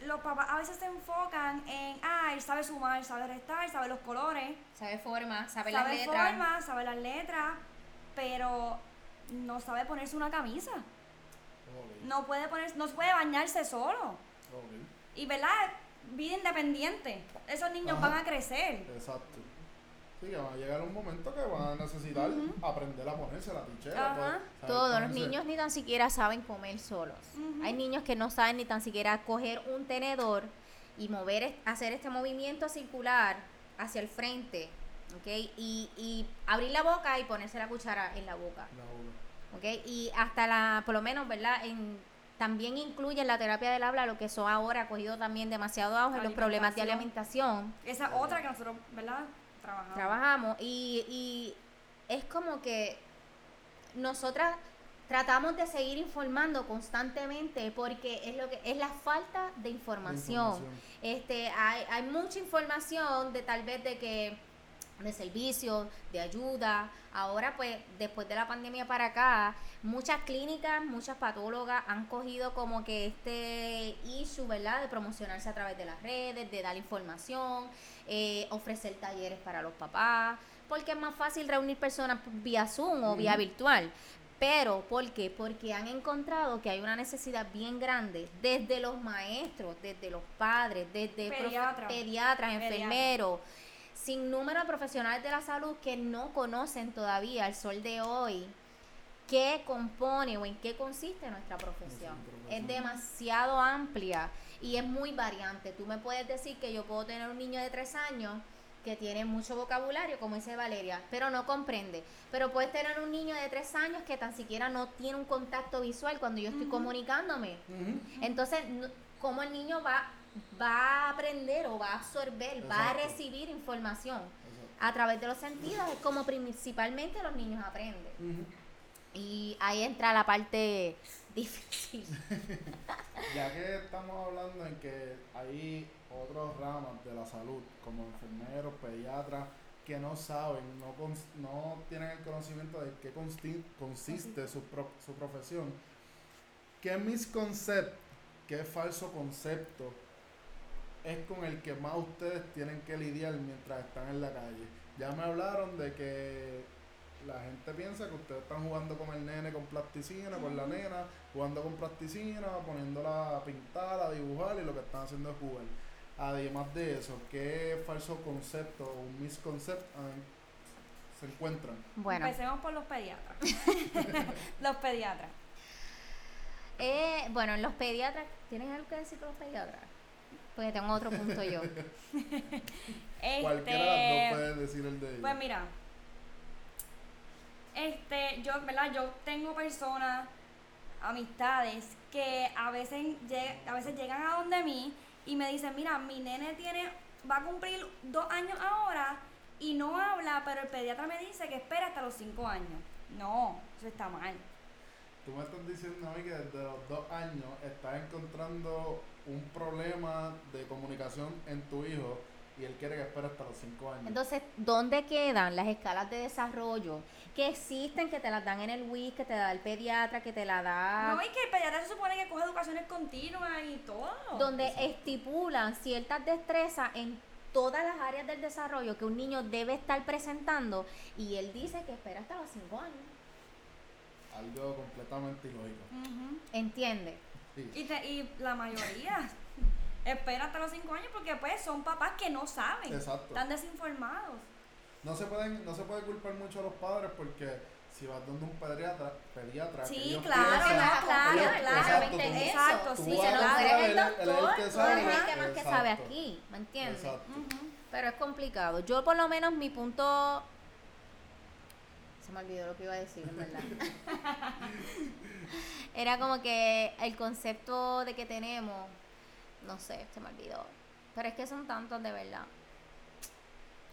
los papás a veces se enfocan en, ah, él sabe sumar, sabe restar, sabe los colores, Sabe forma, sabe, las sabe letras. formas, sabe las letras, pero no sabe ponerse una camisa. No puede poner, no puede bañarse solo. Y verdad, vida independiente. Esos niños Ajá. van a crecer. Exacto. Sí, que va a llegar un momento que van a necesitar aprender a ponerse la tichera. Ajá. pues, saber Todos los niños ni tan siquiera saben comer solos. Hay niños que no saben ni tan siquiera coger un tenedor y mover, hacer este movimiento circular hacia el frente, ¿ok? Y, y abrir la boca y ponerse la cuchara en la boca, La. Y hasta la, por lo menos, ¿verdad? En, también incluye en la terapia del habla lo que son ahora ha cogido también demasiado auge, los problemas de Alimentación. alimentación. Esa otra que nosotros, ¿verdad? Trabajamos. trabajamos y, y es como que nosotras tratamos de seguir informando constantemente porque es lo que es la falta de información. información. Este hay, hay mucha información de tal vez de que de servicios, de ayuda. Ahora, pues, después de la pandemia para acá, muchas clínicas, muchas patólogas han cogido como que este issue, ¿verdad? De promocionarse a través de las redes, de dar información, eh, ofrecer talleres para los papás, porque es más fácil reunir personas vía Zoom o vía virtual. Pero, ¿por qué? Porque han encontrado que hay una necesidad bien grande desde los maestros, desde los padres, desde pediatras, Pediatra. Sin número de profesionales de la salud que no conocen todavía al sol de hoy qué compone o en qué consiste nuestra profesión. Es demasiado amplia y es muy variante. Tú me puedes decir que yo puedo tener un niño de tres años que tiene mucho vocabulario, como dice Valeria, pero no comprende. Pero puedes tener un niño de tres años que tan siquiera no tiene un contacto visual cuando yo estoy comunicándome. Entonces, ¿cómo el niño va, va a aprender o va a absorber, va a recibir información? Exacto. A través de los sentidos es como principalmente los niños aprenden. Y ahí entra la parte difícil. Ya que estamos hablando en que hay otras ramas de la salud, como enfermeros, pediatras, que no saben, no, no tienen el conocimiento de qué consiste su, pro- su profesión, ¿qué misconcepto, qué falso concepto es con el que más ustedes tienen que lidiar mientras están en la calle? Ya me hablaron de que la gente piensa que ustedes están jugando con el nene con plasticina, con la nena, jugando con plasticina, poniéndola a pintar, a dibujar y lo que están haciendo es jugar. Además de eso, ¿qué falso concepto o un misconcepto se encuentran? Bueno, Empecemos por los pediatras. los pediatras. eh, bueno, los pediatras, ¿tienes algo que decir con los pediatras? Porque tengo otro punto yo. Cualquiera de las dos Este, puede decir el de ellos. Pues mira, este, yo, ¿verdad? Yo tengo personas, amistades, que a veces, lleg- a veces llegan a donde mí y me dicen, mira, mi nene tiene, va a cumplir dos años ahora y no habla, pero el pediatra me dice que espera hasta los cinco años. No, eso está mal. Tú me estás diciendo a mí que desde los dos años estás encontrando un problema de comunicación en tu hijo y él quiere que espere hasta los cinco años. Entonces, ¿dónde quedan las escalas de desarrollo que existen, que te las dan en el WIC, que te da el pediatra, que te la da... No, y que el pediatra se supone que coge educaciones continuas y todo. donde estipulan ciertas destrezas en todas las áreas del desarrollo que un niño debe estar presentando y él dice que espera hasta los cinco años. Algo completamente ilógico. Ujú. ¿Entiende? Sí. Y, te- y la mayoría espera hasta los 5 años porque pues son papás que no saben. Exacto. Están desinformados. No se pueden, no se puede culpar mucho a los padres porque si vas donde un pediatra, pediatra que Sí, ellos claro, piensan- claro, ellos- claro. exacto, tú-. Exacto, tú sí, se lo a muere saber, el el doctor, que tú sabe. el que más que sabe aquí, ¿me entiendes? Pero es complicado. Yo por lo menos mi punto... Se me olvidó lo que iba a decir, en verdad. Era como que el concepto de que tenemos, no sé, se me olvidó. Pero es que son tantos de verdad.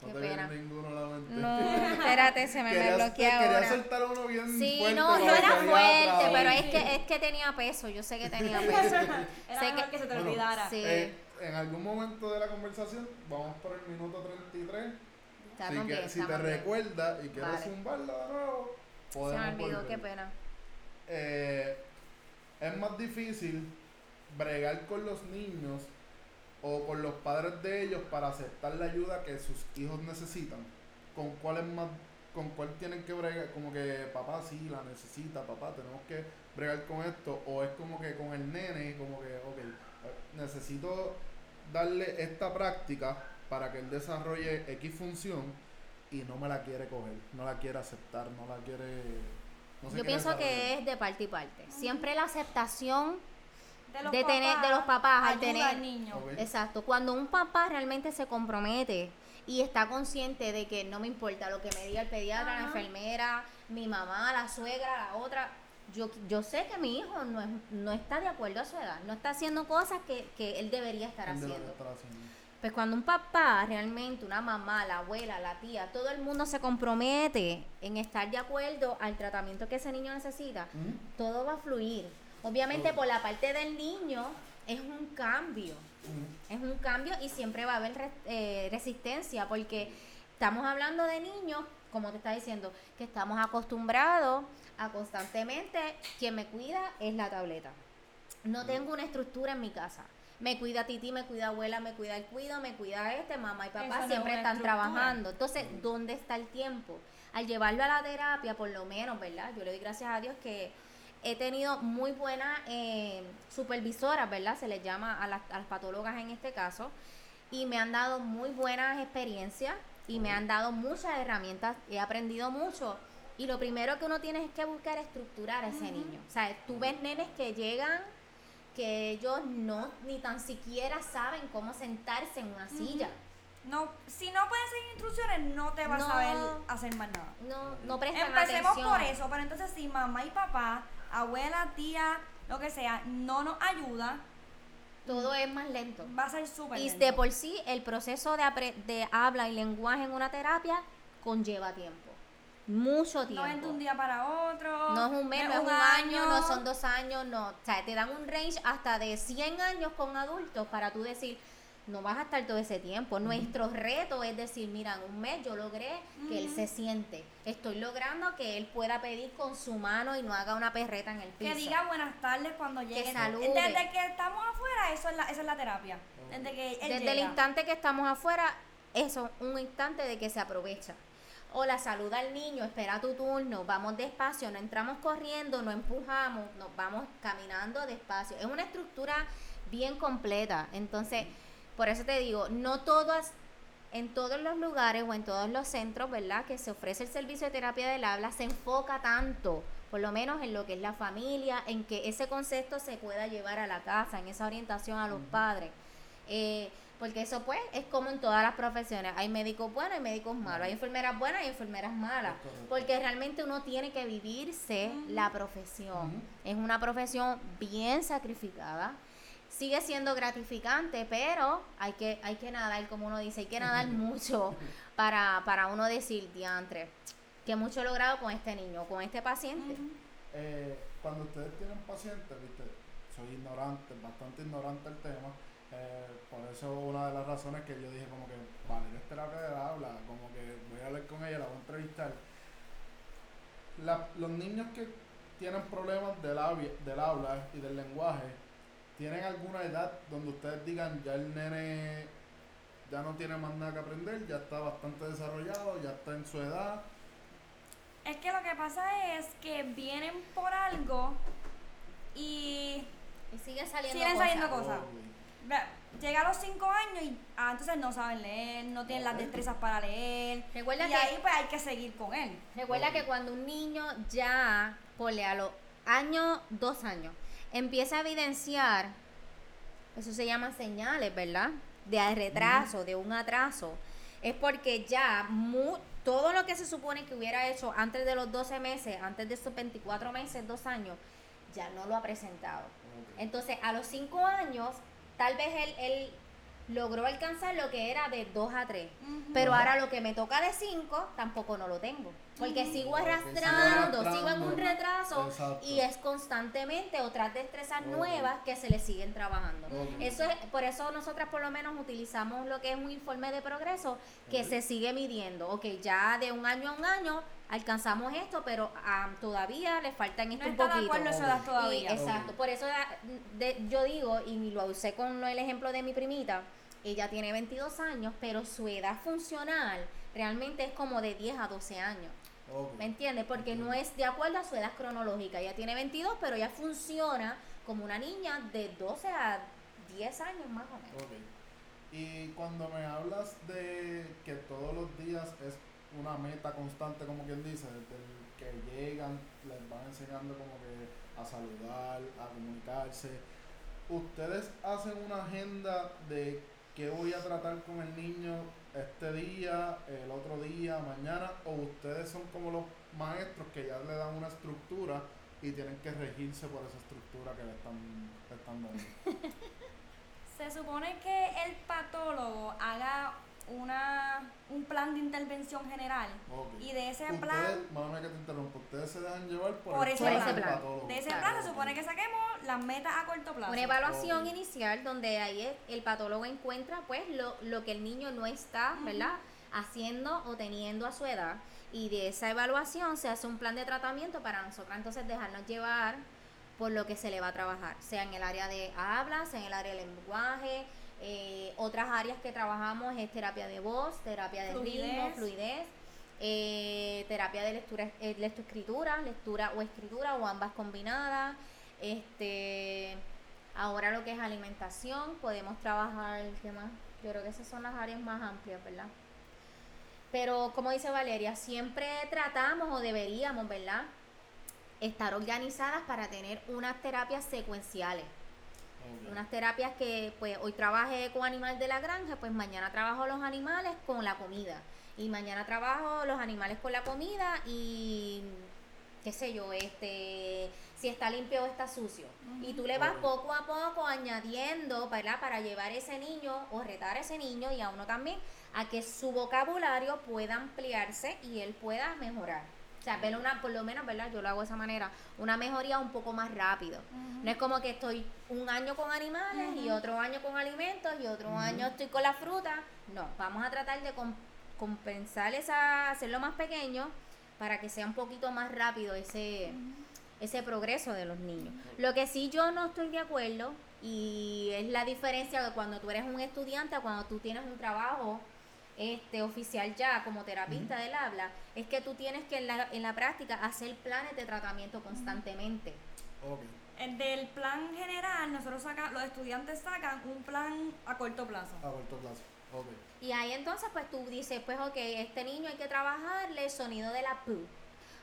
No Qué te pena. ninguno la mente. No, espérate, se me, me bloquea Quería ahora. soltar uno bien Sí, fuerte no, no era fuerte, pero Sí, es que, es que tenía peso, yo sé que tenía peso. Era Sé mejor que- que, se te Bueno, olvidara. Sí. Eh, en algún momento de la conversación, vamos por el minuto 33. Estamos si, que- si te recuerdas y quieres Vale. zumbarla de nuevo, Se podemos me olvidó, volver. qué pena. Eh, es más difícil bregar con los niños o con los padres de ellos para aceptar la ayuda que sus hijos necesitan. ¿Con cuál es más, con cuál tienen que bregar? Como que papá sí la necesita, papá tenemos que bregar con esto. O es como que con el nene, como que, ok, necesito darle esta práctica para que él desarrolle X función y no me la quiere coger, no la quiere aceptar, no la quiere... no se Yo pienso que es de parte y parte. Siempre la aceptación De los de tener- de los papás al tener- al niño. Exacto, cuando un papá realmente se compromete y está consciente de que no me importa lo que me diga el pediatra, la enfermera, mi mamá, la suegra, la otra, yo, yo sé que mi hijo no, es- no está de acuerdo a su edad, no está haciendo cosas que, que él debería estar Él debería haciendo. estar haciendo. Pues cuando un papá, realmente una mamá, la abuela, la tía, todo el mundo se compromete en estar de acuerdo al tratamiento que ese niño necesita, todo va a fluir. Obviamente por la parte del niño es un cambio, es un cambio y siempre va a haber re- eh, resistencia porque estamos hablando de niños, como te está diciendo, que estamos acostumbrados a constantemente, quien me cuida es la tableta. No tengo una estructura en mi casa. Me cuida Titi, me cuida abuela, me cuida el cuido, me cuida este, mamá y papá siempre están estructura. trabajando. Entonces, ¿dónde está el tiempo? Al llevarlo a la terapia, por lo menos, ¿verdad? Yo le doy gracias a Dios que he tenido muy buenas eh, supervisoras, ¿verdad? Se les llama a las, a las patólogas en este caso. Y me han dado muy buenas experiencias y me han dado muchas herramientas. He aprendido mucho. Y lo primero que uno tiene es que buscar estructurar a ese niño. O sea, tú ves nenes que llegan que ellos no ni tan siquiera saben cómo sentarse en una silla. No, si no puedes seguir instrucciones, no te vas No. a ver hacer más nada. No, no prestan Empecemos atención. por eso, pero entonces si mamá y papá, abuela, tía, lo que sea, no nos ayuda, Todo es más lento. va a ser súper Y lento. de por sí, el proceso de, de habla y lenguaje en una terapia conlleva tiempo. Mucho tiempo. No es de un día para otro. No es un mes, no es un año, no son dos años, no. O sea, te dan un range hasta de 100 años con adultos para tú decir, no vas a estar todo ese tiempo. Nuestro reto es decir, mira, en un mes yo logré que él se siente. Estoy logrando que él pueda pedir con su mano y no haga una perreta en el piso. Que diga buenas tardes cuando llegue. salude. Desde que estamos afuera, eso es la, esa es la terapia. Desde que él Desde el instante que estamos afuera, eso, un instante de que se aprovecha. Hola, saluda al niño, espera tu turno, vamos despacio, no entramos corriendo, no empujamos, nos vamos caminando despacio. Es una estructura bien completa. Entonces, por eso te digo, no todas, en todos los lugares o en todos los centros, ¿verdad? Que se ofrece el servicio de terapia del habla, se enfoca tanto, por lo menos en lo que es la familia, en que ese concepto se pueda llevar a la casa, en esa orientación a los padres. Eh, porque eso pues es como en todas las profesiones. Hay médicos buenos, hay médicos malos, hay enfermeras buenas y enfermeras malas. Porque realmente uno tiene que vivirse la profesión. Es una profesión bien sacrificada. Sigue siendo gratificante, pero hay que, hay que nadar, como uno dice, hay que nadar mucho para, para uno decir, diantre, que mucho he logrado con este niño, con este paciente. Eh, cuando ustedes tienen pacientes, viste, soy ignorante, bastante ignorante del tema. Eh, por eso una de las razones que yo dije como que, vale, es terapia del habla, como que voy a hablar con ella, la voy a entrevistar. La- los niños que tienen problemas del, habla, del habla y del lenguaje, ¿tienen alguna edad donde ustedes digan ya el nene ya no tiene más nada que aprender, ya está bastante desarrollado, ya está en su edad? Es que lo que pasa es que vienen por algo y Y siguen saliendo Siguen cosas. saliendo cosas. Llega a los 5 años y ah, entonces no saben leer, no tienen las destrezas para leer. Recuerda y que- ahí pues hay que seguir con él. Recuerda que cuando un niño ya, ponle a los años, dos años, empieza a evidenciar, eso se llama señales, ¿verdad? De retraso, de un atraso. Es porque ya mu- todo lo que se supone que hubiera hecho antes de los 12 meses, antes de esos 24 meses, dos años, ya no lo ha presentado. Entonces, a los 5 años, tal vez él, él logró alcanzar lo que era de 2 a 3. Ujú. Pero ahora lo que me toca de 5, tampoco no lo tengo. Porque sigo arrastrando, sigo en un retraso Exacto. y es constantemente otras destrezas nuevas que se le siguen trabajando. Eso es, por eso nosotras por lo menos utilizamos lo que es un informe de progreso que se sigue midiendo. Ok, ya de un año a un año alcanzamos esto, pero ah, todavía le faltan esto No un está de poquito. edad Y- todavía. exacto, por eso da- de- yo digo, y lo usé con el ejemplo de mi primita, ella tiene 22 años, pero su edad funcional realmente es como de 10 a 12 años. ¿Me entiendes? Porque no es de acuerdo a su edad cronológica. Ella tiene 22, pero ella funciona como una niña de 12 a 10 años más o menos. Ok. Y cuando me hablas de que todos los días es una meta constante, como quien dice, desde que llegan, les van enseñando como que a saludar, a comunicarse. ¿Ustedes hacen una agenda de qué voy a tratar con el niño este día, el otro día, mañana? ¿O ustedes son como los maestros que ya le dan una estructura y tienen que regirse por esa estructura que le están, le están dando? Se supone que el patólogo haga una, un plan de intervención general. Y de ese Ustedes, plan, mámame que te interrumpa, ustedes se dejan llevar por, Por el ese plan de ese Claro. plan se supone que saquemos las metas a corto plazo. Una evaluación inicial donde ahí el patólogo encuentra pues lo, lo que el niño no está, ¿verdad? haciendo o teniendo a su edad. Y de esa evaluación se hace un plan de tratamiento para nosotras entonces dejarnos llevar por lo que se le va a trabajar, sea en el área de habla, sea en el área del lenguaje, eh, otras áreas que trabajamos es terapia de voz, terapia de ritmo, Fluidez. fluidez, eh, terapia de lectura, eh, lectoescritura, lectura o escritura o ambas combinadas. Este, ahora lo que es alimentación, podemos trabajar, ¿qué más? Yo creo que esas son las áreas más amplias, ¿verdad? Pero como dice Valeria, siempre tratamos o deberíamos, ¿verdad? Estar organizadas para tener unas terapias secuenciales. Unas terapias que pues hoy trabajé con animal de la granja, pues mañana trabajo los animales con la comida. Y mañana trabajo los animales con la comida y qué sé yo, este si está limpio o está sucio. Y tú le vas poco a poco añadiendo, ¿verdad? Para llevar ese niño o retar a ese niño y a uno también a que su vocabulario pueda ampliarse y él pueda mejorar. O sea, ver una, por lo menos, ¿verdad? Yo lo hago de esa manera, una mejoría un poco más rápido. No es como que estoy un año con animales y otro año con alimentos y otro año estoy con la fruta. No, vamos a tratar de com- compensar esa, hacerlo más pequeño para que sea un poquito más rápido ese, ese progreso de los niños. Lo que sí yo no estoy de acuerdo y es la diferencia de cuando tú eres un estudiante a cuando tú tienes un trabajo este oficial ya como terapista del habla, es que tú tienes que en la, en la práctica hacer planes de tratamiento constantemente. Ok. El del plan general, nosotros saca, los estudiantes sacan un plan a corto plazo. A corto plazo. Ok. Y ahí entonces pues tú dices, pues ok, este niño hay que trabajarle el sonido de la pu.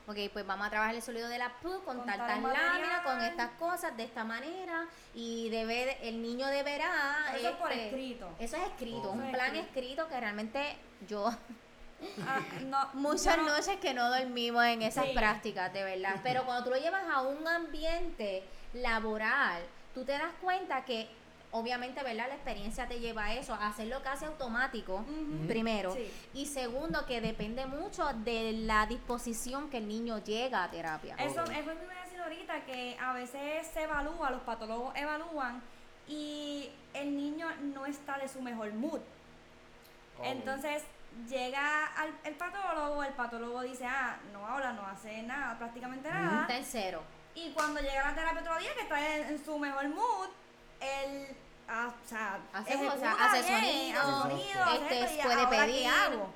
Ok, pues vamos a trabajar el sonido de la pu con, Con tal tal lámina, con estas cosas, de esta manera. Y debe, de- el niño deberá... Eso es por este, escrito. Eso es escrito, un es plan escrito. escrito que realmente yo... Ah, no, Muchas no- noches que no dormimos en esas Sí. prácticas, de verdad. Pero cuando tú lo llevas a un ambiente laboral, tú te das cuenta que, obviamente, ¿verdad? La experiencia te lleva a eso, a hacerlo casi automático, primero. Sí. Y segundo, que depende mucho de la disposición que el niño llega a terapia. Eso, eso es lo que iba a decir ahorita, que a veces se evalúa, los patólogos evalúan y el niño no está de su mejor mood. Entonces llega al, el patólogo, el patólogo dice, ah, no habla, no hace nada, prácticamente nada. Está en cero. Y cuando llega a la terapia otro día, que está en, en su mejor mood, él ah, o sea, Hace ejecuta cosas, hace bien, sonido, sonido, hace este, esto, puede ahora, ¿qué pedir. hago?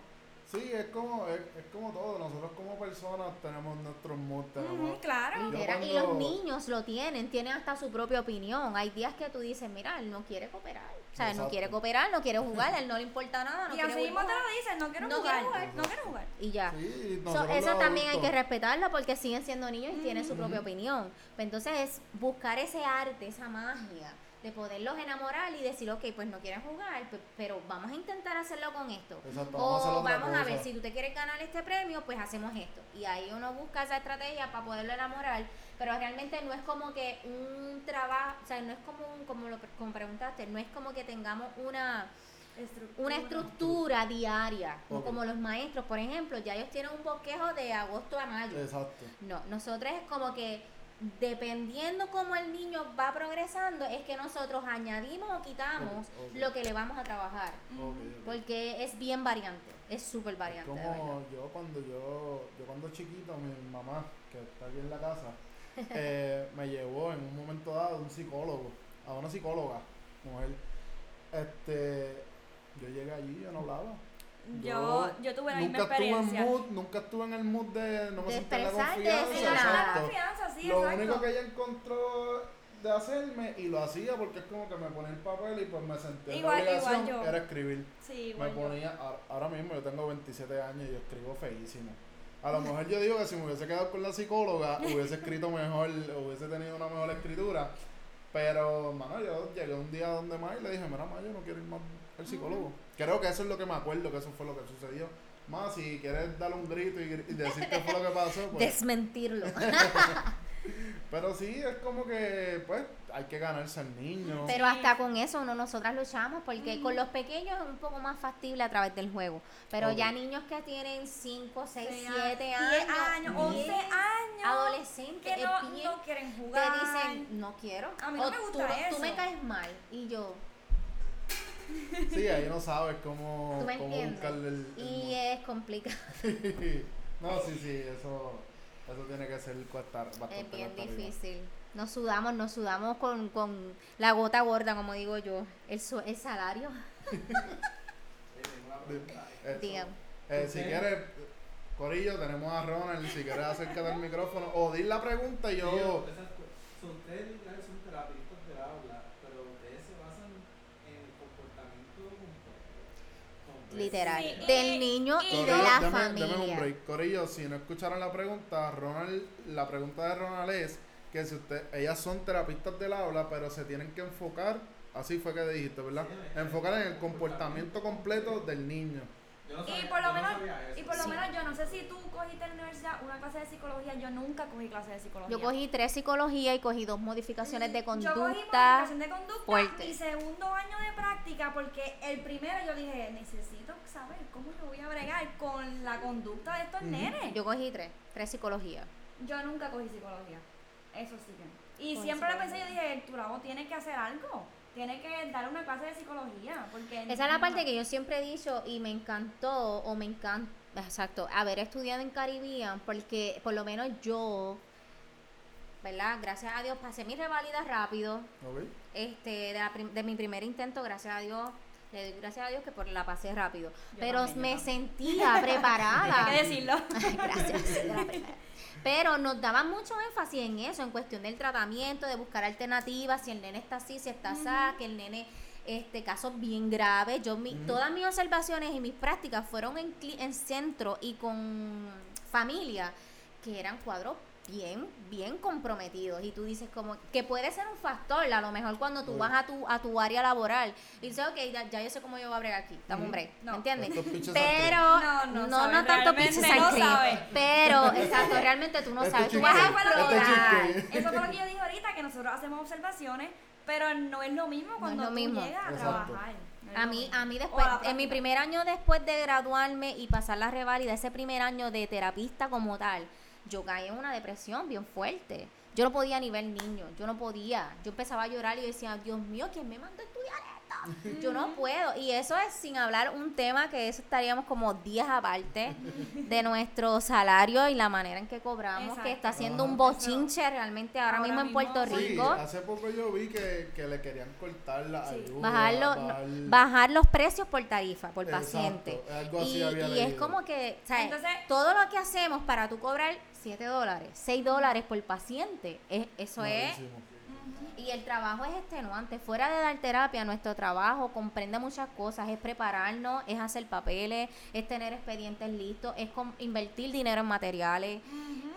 Sí, es como, es, es como todo. Nosotros como personas tenemos nuestros moods, tenemos... Claro. Literal, Y cuando- los niños lo tienen, tienen hasta su propia opinión. Hay días que tú dices, mira, él no quiere cooperar. O sea, él no quiere cooperar, no quiere jugar, a él no le importa nada, no y quiere así mismo te lo dicen, no quiero No jugar, quiero jugar. no quiero jugar. Y ya. Sí, So, eso también hay que adultos- respetarlo porque siguen siendo niños y tienen su propia opinión. Pues entonces es buscar ese arte, esa magia de poderlos enamorar y decir, ok, pues no quieren jugar, pe- pero vamos a intentar hacerlo con esto. Exacto, vamos a o otra vamos a ver, si tú te quieres ganar este premio, pues hacemos esto. Y ahí uno busca esa estrategia para poderlo enamorar, pero realmente no es como que un trabajo, o sea, no es como, un, como lo como preguntaste, no es como que tengamos una una estructura diaria, no Ok. como los maestros, por ejemplo, ya ellos tienen un bosquejo de agosto a mayo. Exacto. No, nosotros es como que dependiendo cómo el niño va progresando, es que nosotros añadimos o quitamos lo que le vamos a trabajar. Porque es bien variante, es súper variante. verdad. Como yo cuando yo, yo cuando chiquito, mi mamá, que está aquí en la casa, eh, me llevó en un momento dado a un psicólogo, a una psicóloga, mujer. Este, yo llegué allí, yo no hablaba. Yo, yo tuve la misma nunca estuve en experiencia. mood, nunca estuve en el mood de no me De la confianza. sí, Sí, no, nada. no, la exacto. confianza, sí, Lo exacto. único que ella encontró de hacerme y lo hacía porque es como que me ponía el papel y pues me senté en Igual- la igual obligación yo. era escribir. Sí, Me igual yo. ponía, ahora- ahora mismo yo tengo 27 años y yo escribo feísimo. A lo mejor yo digo que si me hubiese quedado con la psicóloga, hubiese escrito mejor, hubiese tenido una mejor escritura. Pero, mano, yo llegué un día donde más y le dije, mira, ma, yo no quiero ir más al psicólogo. Creo que eso es lo que me acuerdo, que eso fue lo que sucedió. Más, si quieres darle un grito y, y decir qué fue lo que pasó, pues... Desmentirlo. Pero sí, es como que, pues, hay que ganarse al niño. Pero hasta con eso uno nosotras luchamos porque con los pequeños es un poco más factible a través del juego. Pero ya niños que tienen 5, 6, Sí, 7 10 años, años, 11 10, años, adolescentes, que no, no quieren te jugar. dicen, no quiero. A mí o no me gusta tú, eso. tú me caes mal. Y yo, Sí, ahí no sabes cómo, ¿Tú me cómo buscarle el, el Y es complicado. No, sí, sí, eso, eso tiene que ser cuesta, bastante Es bien arriba. difícil. Nos sudamos, nos sudamos con, con la gota gorda, como digo yo. El, su- el salario. Eh, si quieres, Corillo, tenemos a Ronald, si quieres acércate al micrófono o di la pregunta y yo... Son literal son terapistas del habla, pero ustedes se basan en el comportamiento completo. completo. Literal. Sí, y- Del niño y y de la dame- dame un familia. break. Corillo, si no escucharon la pregunta, Ronald, la pregunta de Ronald es que si usted, ellas son terapistas del habla, pero se tienen que enfocar, así fue que dijiste, ¿verdad? Enfocar en el comportamiento completo del niño. Y por lo no menos, y por lo Sí. menos yo no sé si tú cogiste en la universidad una clase de psicología, yo nunca cogí clase de psicología. Yo cogí tres psicología y cogí dos modificaciones de Yo cogí conducta. modificación de conducta fuerte. mi segundo año de práctica porque el primero yo dije, necesito saber cómo yo voy a bregar con la conducta de estos Ujú. nenes. Yo cogí tres, tres psicología. Yo nunca cogí psicología. Eso sí que. Y Cogí siempre lo pensé, yo dije, Turabo tiene que hacer algo. Tiene que dar una clase de psicología. Porque Esa es la parte que yo siempre he dicho y me encantó o me encanta, exacto, haber estudiado en Caribbean porque por lo menos yo, ¿verdad? Gracias a Dios pasé mi revalida rápido. Este, de, la prim- de mi primer intento, gracias a Dios, le doy gracias a Dios que por la pasé rápido. Pero también, me sentía preparada. Hay que decirlo. Gracias, de la primera. Pero nos daban mucho énfasis en eso, en cuestión del tratamiento, de buscar alternativas, si el nene está así, si está así, que el nene, este, casos bien graves. Yo, mi, todas mis observaciones y mis prácticas fueron en, cli- en centro y con familia, que eran cuadros bien, bien comprometidos. Y tú dices como que puede ser un factor, a lo mejor cuando tú vas a tu, a tu área laboral y dices, ok, ya, ya yo sé cómo yo voy a bregar aquí, dame un break, No. ¿me entiendes? Estos pinches Pero, No, no, no no, tanto pinches no pero, exacto, realmente tú no Este sabes, tú chico- vas a Eso fue lo que- explorar. este Eso fue lo que yo dije ahorita, que nosotros hacemos observaciones, pero no es lo mismo cuando lo tú mismo. llegas a Exacto. trabajar. No A mí, a mí después, en mi primer año después de graduarme y pasar la reválida, ese primer año de terapista como tal, yo caí en una depresión bien fuerte. Yo no podía ni ver niños, yo no podía. Yo empezaba a llorar y decía, Dios mío, ¿quién me mandó a estudiar? Yo no puedo. Y eso es sin hablar un tema que eso estaríamos como días aparte de nuestro salario y la manera en que cobramos, que está haciendo un Ajá. bochinche realmente ahora, Ahora mismo en Puerto sí. Rico. Sí, hace poco yo vi que, que le querían cortar la Sí. ayuda. bajarlo, no, bajar- los precios por tarifa, por Exacto, paciente. algo así y había y es como que, ¿sabes? Entonces- todo lo que hacemos para tú cobrar 7 dólares, 6 dólares por paciente, es, eso es... Y el trabajo es extenuante. Fuera de dar terapia, nuestro trabajo comprende muchas cosas. Es prepararnos, es hacer papeles, es tener expedientes listos, es invertir dinero en materiales.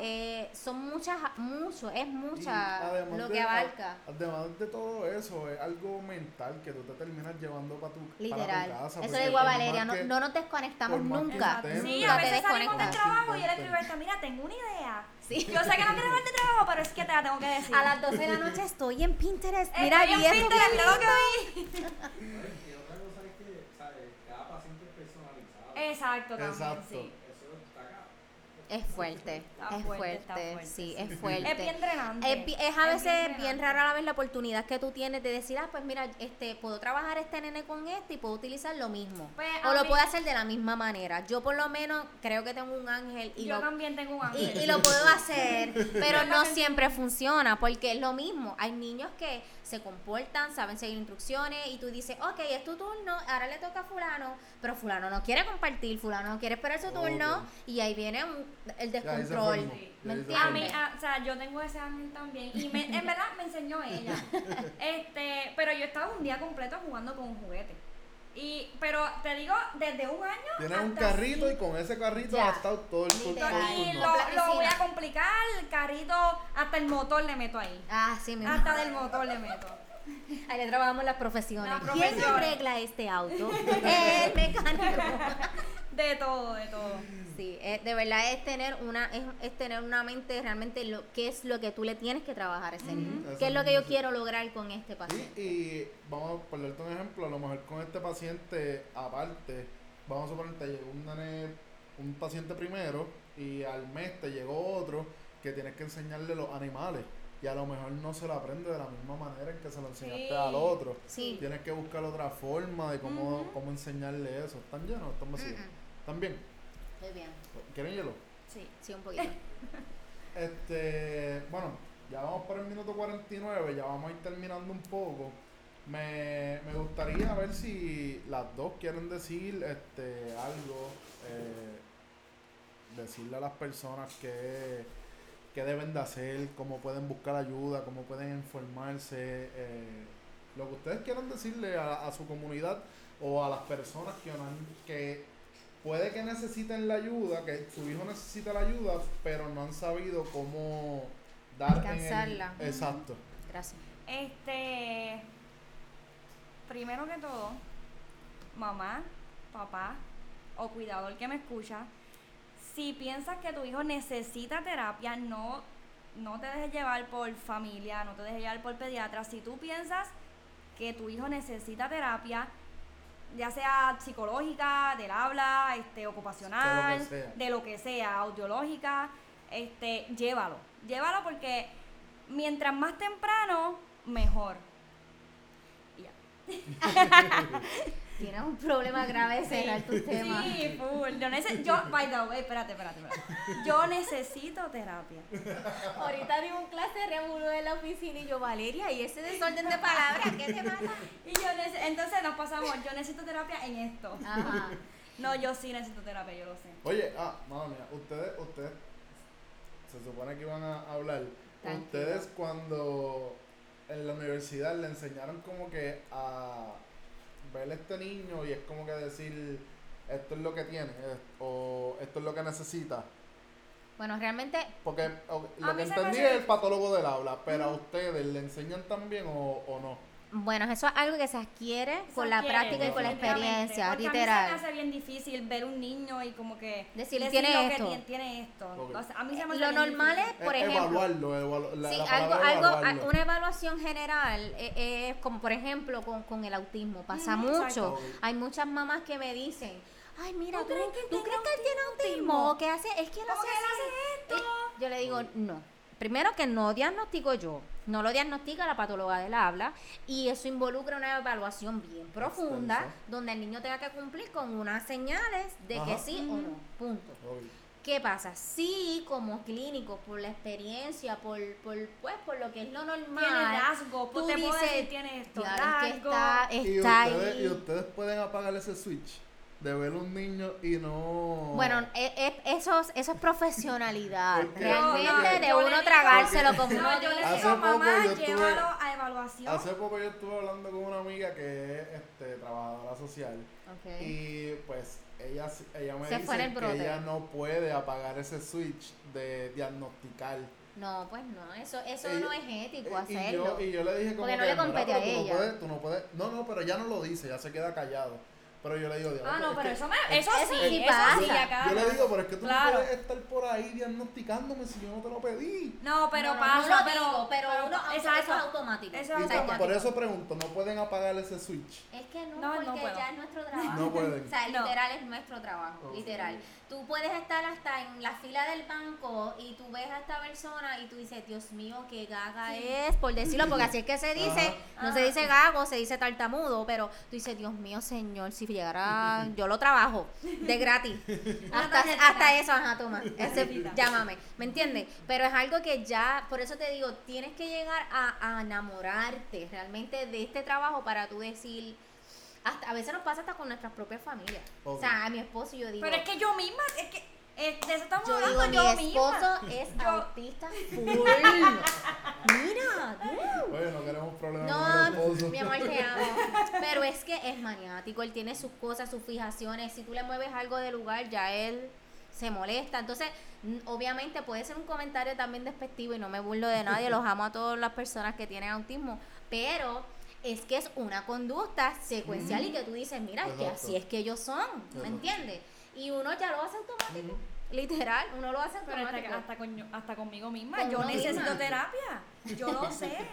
Eh, son muchas, mucho, es mucha además lo de- que abarca. Además de todo eso, es algo mental que tú te terminas llevando para tu, para Literal. tu casa. Eso porque le digo a por más Valeria, no, que- no nos desconectamos nunca. estemos- Sí, Nunca a veces salimos del trabajo y él escribe esto, mira, tengo una idea. Sí. Yo sé que no quieres ver de trabajo, pero es que te la tengo que decir. A las 12 de la noche estoy en Pinterest. Estoy Mira, en vi esto Pinterest, bien mira lo que vi. Y otra cosa es que, ¿sabes? Cada paciente es personalizado. Exacto, también, Exacto. sí. Es fuerte, Está es fuerte, fuerte, sí, sí. es fuerte. Es bien drenante. Es, a Es veces bien rara la vez la oportunidad que tú tienes de decir, ah, pues mira, este, puedo trabajar este nene con este y puedo utilizar lo mismo. Pues, o lo mí- puedo hacer de la misma manera. Yo por lo menos creo que tengo un ángel y Yo lo, también tengo un ángel. y lo puedo hacer, pero no siempre funciona, porque es lo mismo. Hay niños que se comportan, saben seguir instrucciones, y tú dices, ok, es tu turno, ahora le toca a fulano, pero fulano no quiere compartir, fulano no quiere esperar su turno, y ahí viene un- el descontrol. formó, ¿Me ya ahí se A mí, o sea, yo tengo ese ángel también. Y me- en verdad me enseñó ella. Este, pero yo estaba un día completo jugando con un juguete. Y, pero te digo, desde un año. Tienes un hasta carrito y con ese carrito Ya. has estado todo el, Literal. Y lo, lo voy a complicar, el carrito, hasta el motor le meto ahí. Ah, sí, mi Hasta del motor le meto. Ahí le trabajamos las profesiones. ¿Quién arregla este auto? El mecánico. De todo, de todo. Sí, es- de verdad es tener una es, es tener una mente realmente lo qué es lo que tú le tienes que trabajar a ese niño. ¿Qué es lo que yo sí. quiero lograr con este paciente? Y, y vamos a ponerte un ejemplo, a lo mejor con este paciente aparte, vamos a suponer te llegó un nene, un paciente primero y al mes te llegó otro que tienes que enseñarle los animales. y a lo mejor no se lo aprende de la misma manera en que se lo enseñaste Sí. al otro. Sí. Tienes que buscar otra forma de cómo, cómo enseñarle eso. ¿Están llenos o están vacíos? ¿Están bien? Muy bien. ¿Quieren hielo? Sí. Sí, un poquito. Este, bueno, ya vamos por el minuto 49, ya vamos a ir terminando un poco. Me, me gustaría ver si las dos quieren decir este algo, eh, decirle a las personas que, que deben de hacer, cómo pueden buscar ayuda, cómo pueden informarse, eh, lo que ustedes quieran decirle a, a su comunidad o a las personas que, que puede que necesiten la ayuda, que su hijo necesita la ayuda, pero no han sabido cómo dar en el- Alcanzarla. Exacto. Gracias. Este, primero que todo, mamá, papá o cuidador que me escucha, si piensas que tu hijo necesita terapia, no, no te dejes llevar por familia, no te dejes llevar por pediatra. Si tú piensas que tu hijo necesita terapia, ya sea psicológica, del habla, este, ocupacional, De lo que sea. de lo que sea, audiológica, este, llévalo. Llévalo porque mientras más temprano, mejor. Y ya. Tienes un problema grave de cerrar tus temas. Sí, full. Yo, nece- yo, by the way, espérate, espérate, espérate. Yo necesito terapia. Ahorita di un clase de en la oficina y yo, Valeria, ¿y ese desorden de palabras qué te pasa? Y yo entonces nos pasamos, yo necesito terapia en esto. Ajá. No, yo sí necesito terapia, yo lo sé. Oye, ah, mamá mía, ustedes, ustedes, se supone que iban a hablar. Tranquilo. Ustedes cuando en la universidad le enseñaron como que a ver a este niño y es como que decir, esto es lo que tiene, es- o esto es lo que necesita. Bueno, realmente Porque o- lo que entendí es el patólogo del habla, pero a ustedes le enseñan también o, o no. Bueno, eso es algo que se adquiere Se con la práctica y con la experiencia, porque A mí se literal. me hace bien difícil ver un niño y como que Decir, decir "Tiene lo que esto". tiene, tiene esto. Ok. O sea, a mí se me hace Lo normal difícil. es, por E- ejemplo, evaluarlo, evalu- la, sí, la algo, algo, evaluarlo. una evaluación general eh, es como, por ejemplo, con, con el autismo. Pasa mucho. exacto. Hay muchas mamás que me dicen, ay, mira, ¿Tú ¿tú, crees que ¿tú tiene crees que él tiene autismo? ¿Qué hace? Es que él ¿Cómo hace él así". hace esto? Eh, Yo le digo, no. Primero que no diagnostico yo, no lo diagnostica la patóloga del habla y eso involucra una evaluación bien profunda Extensa. donde el niño tenga que cumplir con unas señales de que sí o no. Punto. Ok. ¿Qué pasa? Sí, como clínico, por la experiencia, por, por, pues, por lo que es lo normal. Tiene rasgos, tú te dices, decir, tiene esto, que rasgos". está, Y está ustedes, ahí. y ustedes pueden apagar ese switch de ver un niño y no. Bueno, e- e- eso, es- eso es profesionalidad. Realmente de uno tragárselo como No, yo le digo, poco mamá, yo estuve- llévalo a evaluación. Hace poco yo estuve hablando con una amiga que es este, trabajadora social Ok. y pues ella, ella me Se el dice que ella no puede apagar ese switch de diagnosticar. No, pues no, eso, eso no es ético y, hacerlo. yo, y yo le dije como Porque no que, le compete "Mira, a ella". No, puedes, tú no puedes, no, no, pero ella no lo dice, ya se queda callado. Pero yo le digo, "Diablo, Ah, no, pero eso, me, es- eso eso sí, sí eso pasa. sí, acá. Yo le digo, pero es que tú Claro. no puedes estar por ahí diagnosticándome si yo no te lo pedí. No, pero No, no, pasa, no lo pero, digo, pero uno, auto- eso exacto. es automático. Eso es por- automático. por eso pregunto, ¿no pueden apagar ese switch? Es que no, No, no porque puedo. ya es nuestro trabajo. No pueden. O sea, No. literal es nuestro trabajo, literal. Tú puedes estar hasta en la fila del banco y tú ves a esta persona y tú dices, Dios mío, qué gaga es, por decirlo, porque así es que se dice, Ajá. no se dice gago, se dice tartamudo, pero tú dices, Dios mío, señor, si llegara, yo lo trabajo, de gratis. Hasta, hasta eso, ajá, toma, ese, llámame, ¿me entiendes? Pero es algo que ya, por eso te digo, tienes que llegar a, a enamorarte realmente de este trabajo para tú decir, hasta, a veces nos pasa hasta con nuestras propias familias. O sea, a mi esposo y yo digo, Pero es que yo misma, es que eh, de eso estamos yo hablando digo, yo mi misma. esposo es Yo- autista full. Mira, dude. Oye, no queremos problemas No, con esposo. mi amor, te amo. Pero es que es maniático, él tiene sus cosas, sus fijaciones. Si tú le mueves algo de lugar, ya él se molesta. Entonces, obviamente puede ser un comentario también despectivo y no me burlo de nadie, los amo a todas las personas que tienen autismo, pero es que es una conducta secuencial y que tú dices, mira, es que Exacto. así es que ellos son, ¿me Exacto. entiendes? Y uno ya lo hace automático, literal, uno lo hace Pero hasta, automático. hasta, con- hasta conmigo misma, Con yo necesito misma. terapia. Yo lo sé.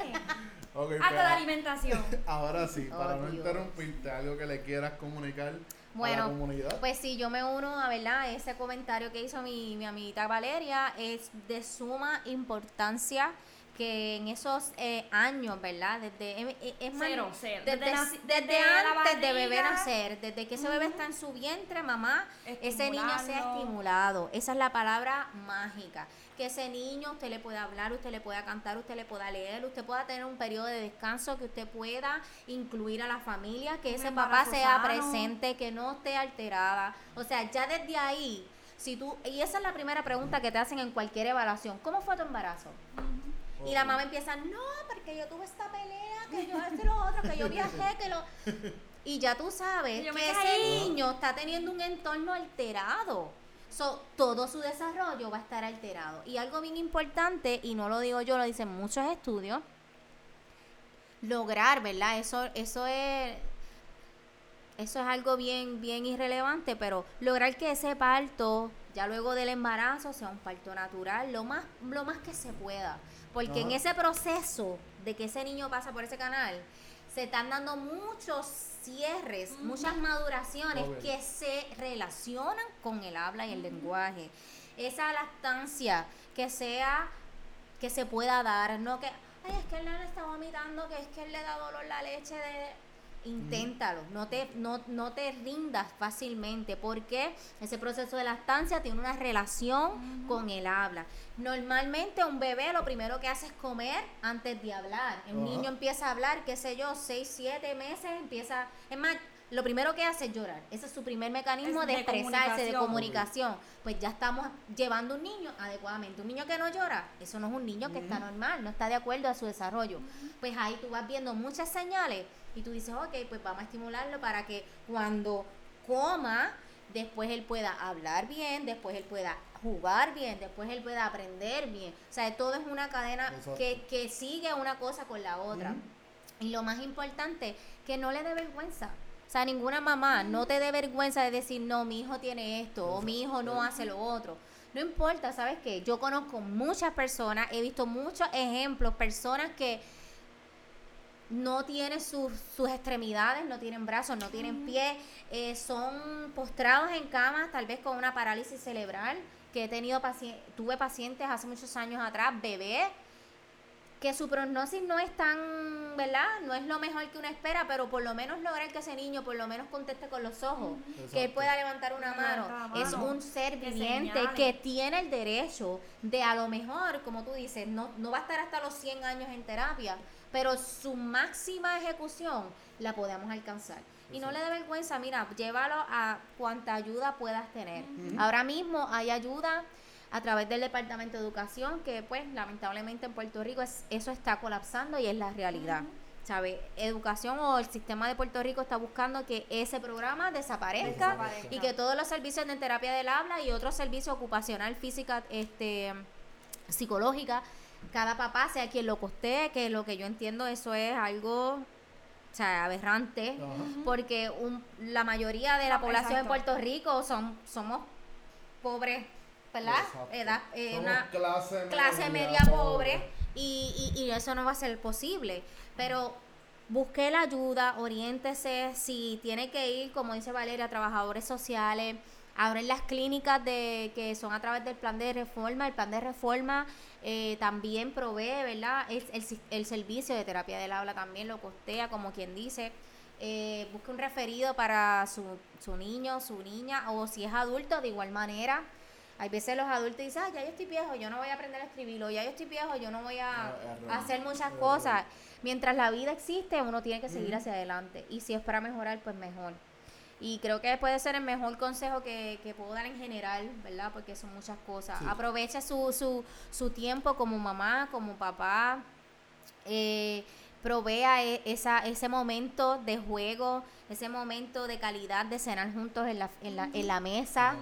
Hasta la alimentación. ahora sí, Oh, para no Dios. interrumpirte, algo que le quieras comunicar a la Bueno, comunidad. Pues sí, yo me uno a verdad ese comentario que hizo mi, mi amiguita Valeria. Es de suma importancia que en esos eh, años, ¿verdad? Desde, eh, eh, es más, Cero, cero. Desde, Desde naci- desde desde la antes de bebé nacer, desde que ese bebé está en su vientre, mamá, ese niño sea estimulado. Esa es la palabra mágica. Que ese niño usted le pueda hablar, usted le pueda cantar, usted le pueda leer, usted pueda tener un periodo de descanso, que usted pueda incluir a la familia, que ese papá sea presente, que no esté alterada. O sea, ya desde ahí, si tú, y esa es la primera pregunta que te hacen en cualquier evaluación, ¿cómo fue tu embarazo? Y la mamá empieza, no, porque yo tuve esta pelea, que yo esto y lo otro, que yo viajé, que lo... Y ya tú sabes yo que ese niño está teniendo un entorno alterado. So, todo su desarrollo va a estar alterado. Y algo bien importante, y no lo digo yo, lo dicen muchos estudios, lograr, ¿verdad? Eso, eso es eso es algo bien, bien irrelevante, pero lograr que ese parto, ya luego del embarazo, sea un parto natural, lo más, lo más que se pueda. Porque en Ajá. ese proceso de que ese niño pasa por ese canal, se están dando muchos cierres, muchas maduraciones que se relacionan con el habla y el lenguaje. Esa lactancia que sea, que se pueda dar, no que, ay, es que el nene está vomitando, que es que él le da dolor la leche de inténtalo, no te, no, no te rindas fácilmente, porque ese proceso de lactancia tiene una relación con el habla. Normalmente un bebé lo primero que hace es comer antes de hablar. El niño empieza a hablar, qué sé yo, 6, 7 meses, empieza, es más, lo primero que hace es llorar. Ese es su primer mecanismo Es de, de expresarse, de comunicación. comunicación. Pues ya estamos llevando un niño adecuadamente. Un niño que no llora, eso no es un niño que está normal, no está de acuerdo a su desarrollo. Pues ahí tú vas viendo muchas señales y tú dices, ok, pues vamos a estimularlo para que cuando coma, después él pueda hablar bien, después él pueda jugar bien, después él pueda aprender bien. O sea, todo es una cadena que, que sigue una cosa con la otra. Y lo más importante, que no le dé vergüenza. O sea, ninguna mamá no te dé vergüenza de decir, no, mi hijo tiene esto, o mi hijo no hace lo otro. No importa, ¿sabes qué? Yo conozco muchas personas, he visto muchos ejemplos, personas que no tienen sus, sus extremidades, no tienen brazos, no tienen pies, eh, son postrados en cama, tal vez con una parálisis cerebral, que he tenido pacientes, tuve pacientes hace muchos años atrás, bebés, que su prognosis no es tan, ¿verdad? No es lo mejor que uno espera, pero por lo menos lograr que ese niño por lo menos conteste con los ojos, que él pueda levantar una Levanta mano. Es un ser viviente que tiene el derecho de a lo mejor, como tú dices, no, no va a estar hasta los 100 años en terapia, pero su máxima ejecución la podemos alcanzar. Y no le dé vergüenza, mira, llévalo a cuanta ayuda puedas tener. Ahora mismo hay ayuda a través del Departamento de Educación, que pues lamentablemente en Puerto Rico es, eso está colapsando y es la realidad. ¿Sabe? Educación o el sistema de Puerto Rico está buscando que ese programa desaparezca, Desaparezca. y que todos los servicios de terapia del habla y otros servicios ocupacional, física, este psicológica, cada papá sea quien lo costee, que lo que yo entiendo eso es algo o sea, aberrante, porque un- la mayoría de la Ah, población en exacto. Puerto Rico son somos pobres, ¿verdad? Edad, eh, Somos una clase, clase media pobre y, y, y eso no va a ser posible. Pero busque la ayuda, oriéntese, si tiene que ir, como dice Valeria, a trabajadores sociales, abren las clínicas de que son a través del plan de reforma, el plan de reforma eh, también provee, ¿verdad? El, sis- el servicio de terapia del habla también lo costea, como quien dice. Eh, busque un referido para su, su niño, su niña, o si es adulto, de igual manera. Hay veces los adultos dicen, ah, ya yo estoy viejo, yo no voy a aprender a escribirlo, ya yo estoy viejo, yo no voy a, Ah, a hacer muchas cosas. Mientras la vida existe, uno tiene que seguir hacia adelante. Y si es para mejorar, pues mejor. Y creo que puede ser el mejor consejo que, que puedo dar en general, ¿verdad? Porque son muchas cosas. Sí. Aproveche su, su, su tiempo como mamá, como papá. Eh, provea e- esa, ese momento de juego, ese momento de calidad de cenar juntos en la, en la, en la mesa,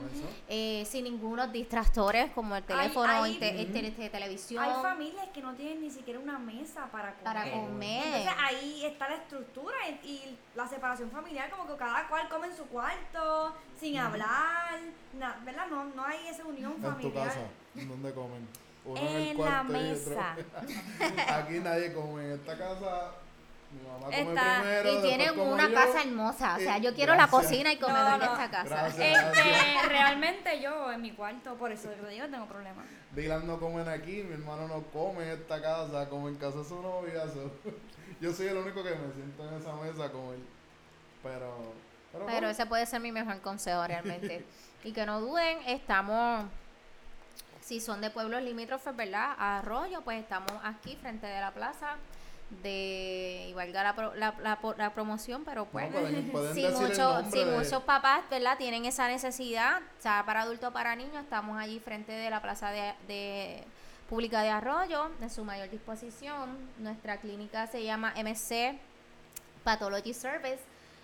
eh, sin ningunos distractores como el teléfono, hay- inte- este, este, televisión. Hay familias que no tienen ni siquiera una mesa para comer. Para comer. Entonces ahí está la estructura y, y la separación familiar, como que cada cual come en su cuarto, sin hablar, na- ¿verdad? No, no hay esa unión En tu familiar. casa, ¿dónde comen? Uno en, el la mesa. Aquí nadie come. En esta casa Mi mamá come Está- primero. Y después tienen como una yo. casa hermosa. O sea, Eh, yo quiero la gracias. cocina y comedor No, de no. esta casa. Gracias. Este, realmente yo en mi cuarto, por eso te digo, tengo problemas. Dylan no comen aquí, mi hermano no come en esta casa, come en casa de su novia. so, Yo soy el único que me siento en esa mesa a comer. Pero. Pero, Pero bueno, ese puede ser mi mejor consejo realmente. y que no duden, estamos, si son de pueblos limítrofes, ¿verdad? A Arroyo, pues estamos aquí frente de la plaza de, y valga la, pro- la, la, promoción, pero pues... no, pueden, pueden Si, nombre si de- muchos papás, ¿verdad? Tienen esa necesidad, sea para adultos o para niños, estamos allí frente de la plaza de, de pública de Arroyo, de su mayor disposición. Nuestra clínica se llama MC Pathology Service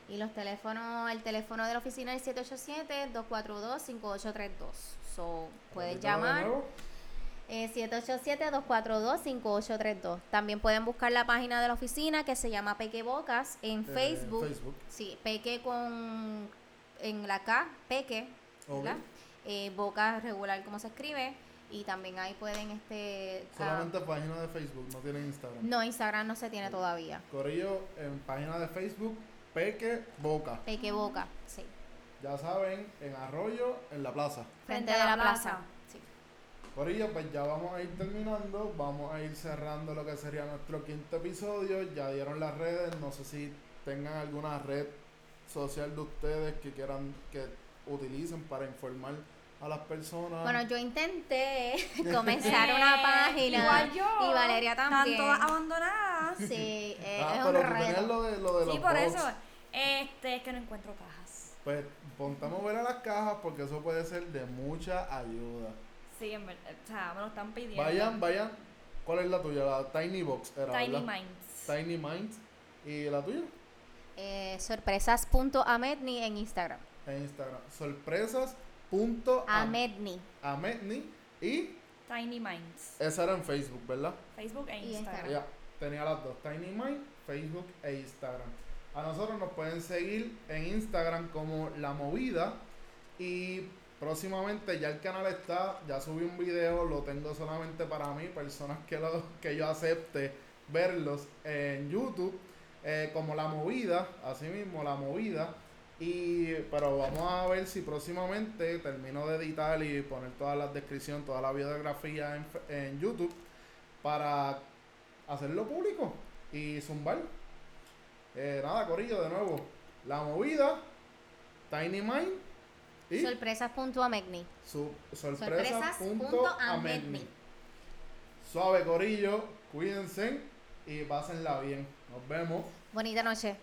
y los teléfonos, el teléfono de la oficina es 787-242-5832. So, puedes Repítelo de llamar. Eh, 787-242-5832. También pueden buscar la página de la oficina que se llama Peque Bocas en Eh, Facebook. Facebook. Sí, Peque con en la K, Peque, Ok. ¿verdad? Eh, Boca regular como se escribe y también ahí pueden este ah, Solamente página de Facebook, no tienen Instagram. no Instagram no se tiene todavía. Corillo en página de Facebook, Peque Boca. Peque Boca, sí. Ya saben, en Arroyo, en la plaza. Frente de la plaza. Corillo, pues ya vamos a ir terminando. Vamos a ir cerrando lo que sería nuestro quinto episodio. Ya dieron las redes. No sé si tengan alguna red social de ustedes que quieran que utilicen para informar a las personas. Bueno, yo intenté comenzar una Eh, página Igual yo. y Valeria también. Están todas abandonadas. Sí, eh, ah, es pero un reto. lo de, lo de los Sí, por box. eso. Este, es que no encuentro cajas. Pues ponte a mover a las cajas porque eso puede ser de mucha ayuda. Sí, en verdad. O sea, me lo están pidiendo. Vayan, vayan. ¿Cuál es la tuya? La Tiny Box era, Tiny ¿verdad? Minds. Tiny Minds. ¿Y la tuya? Eh, sorpresas.amedni en Instagram. En Instagram. Sorpresas.amedni. Amedni. Y Tiny Minds. esa era en Facebook, ¿verdad? Facebook e Instagram. Ya, tenía las dos, Tiny Mind, Facebook e Instagram. A nosotros nos pueden seguir en Instagram como La Movida y próximamente ya el canal está, ya subí un video, lo tengo solamente para mí, personas que, lo, que yo acepte verlos en YouTube eh, como La Movida, así mismo La Movida. Y, pero vamos a ver si próximamente termino de editar y poner todas las descripciones, toda la biografía en, YouTube para hacerlo público y zumbar. Eh, nada, Corillo, de nuevo. La movida, Tiny Mind y Sorpresas.amedni. su Sorpresas.amedni. sorpresa.amedni. Suave, Corillo, cuídense y pásenla bien. Nos vemos. Bonita noche.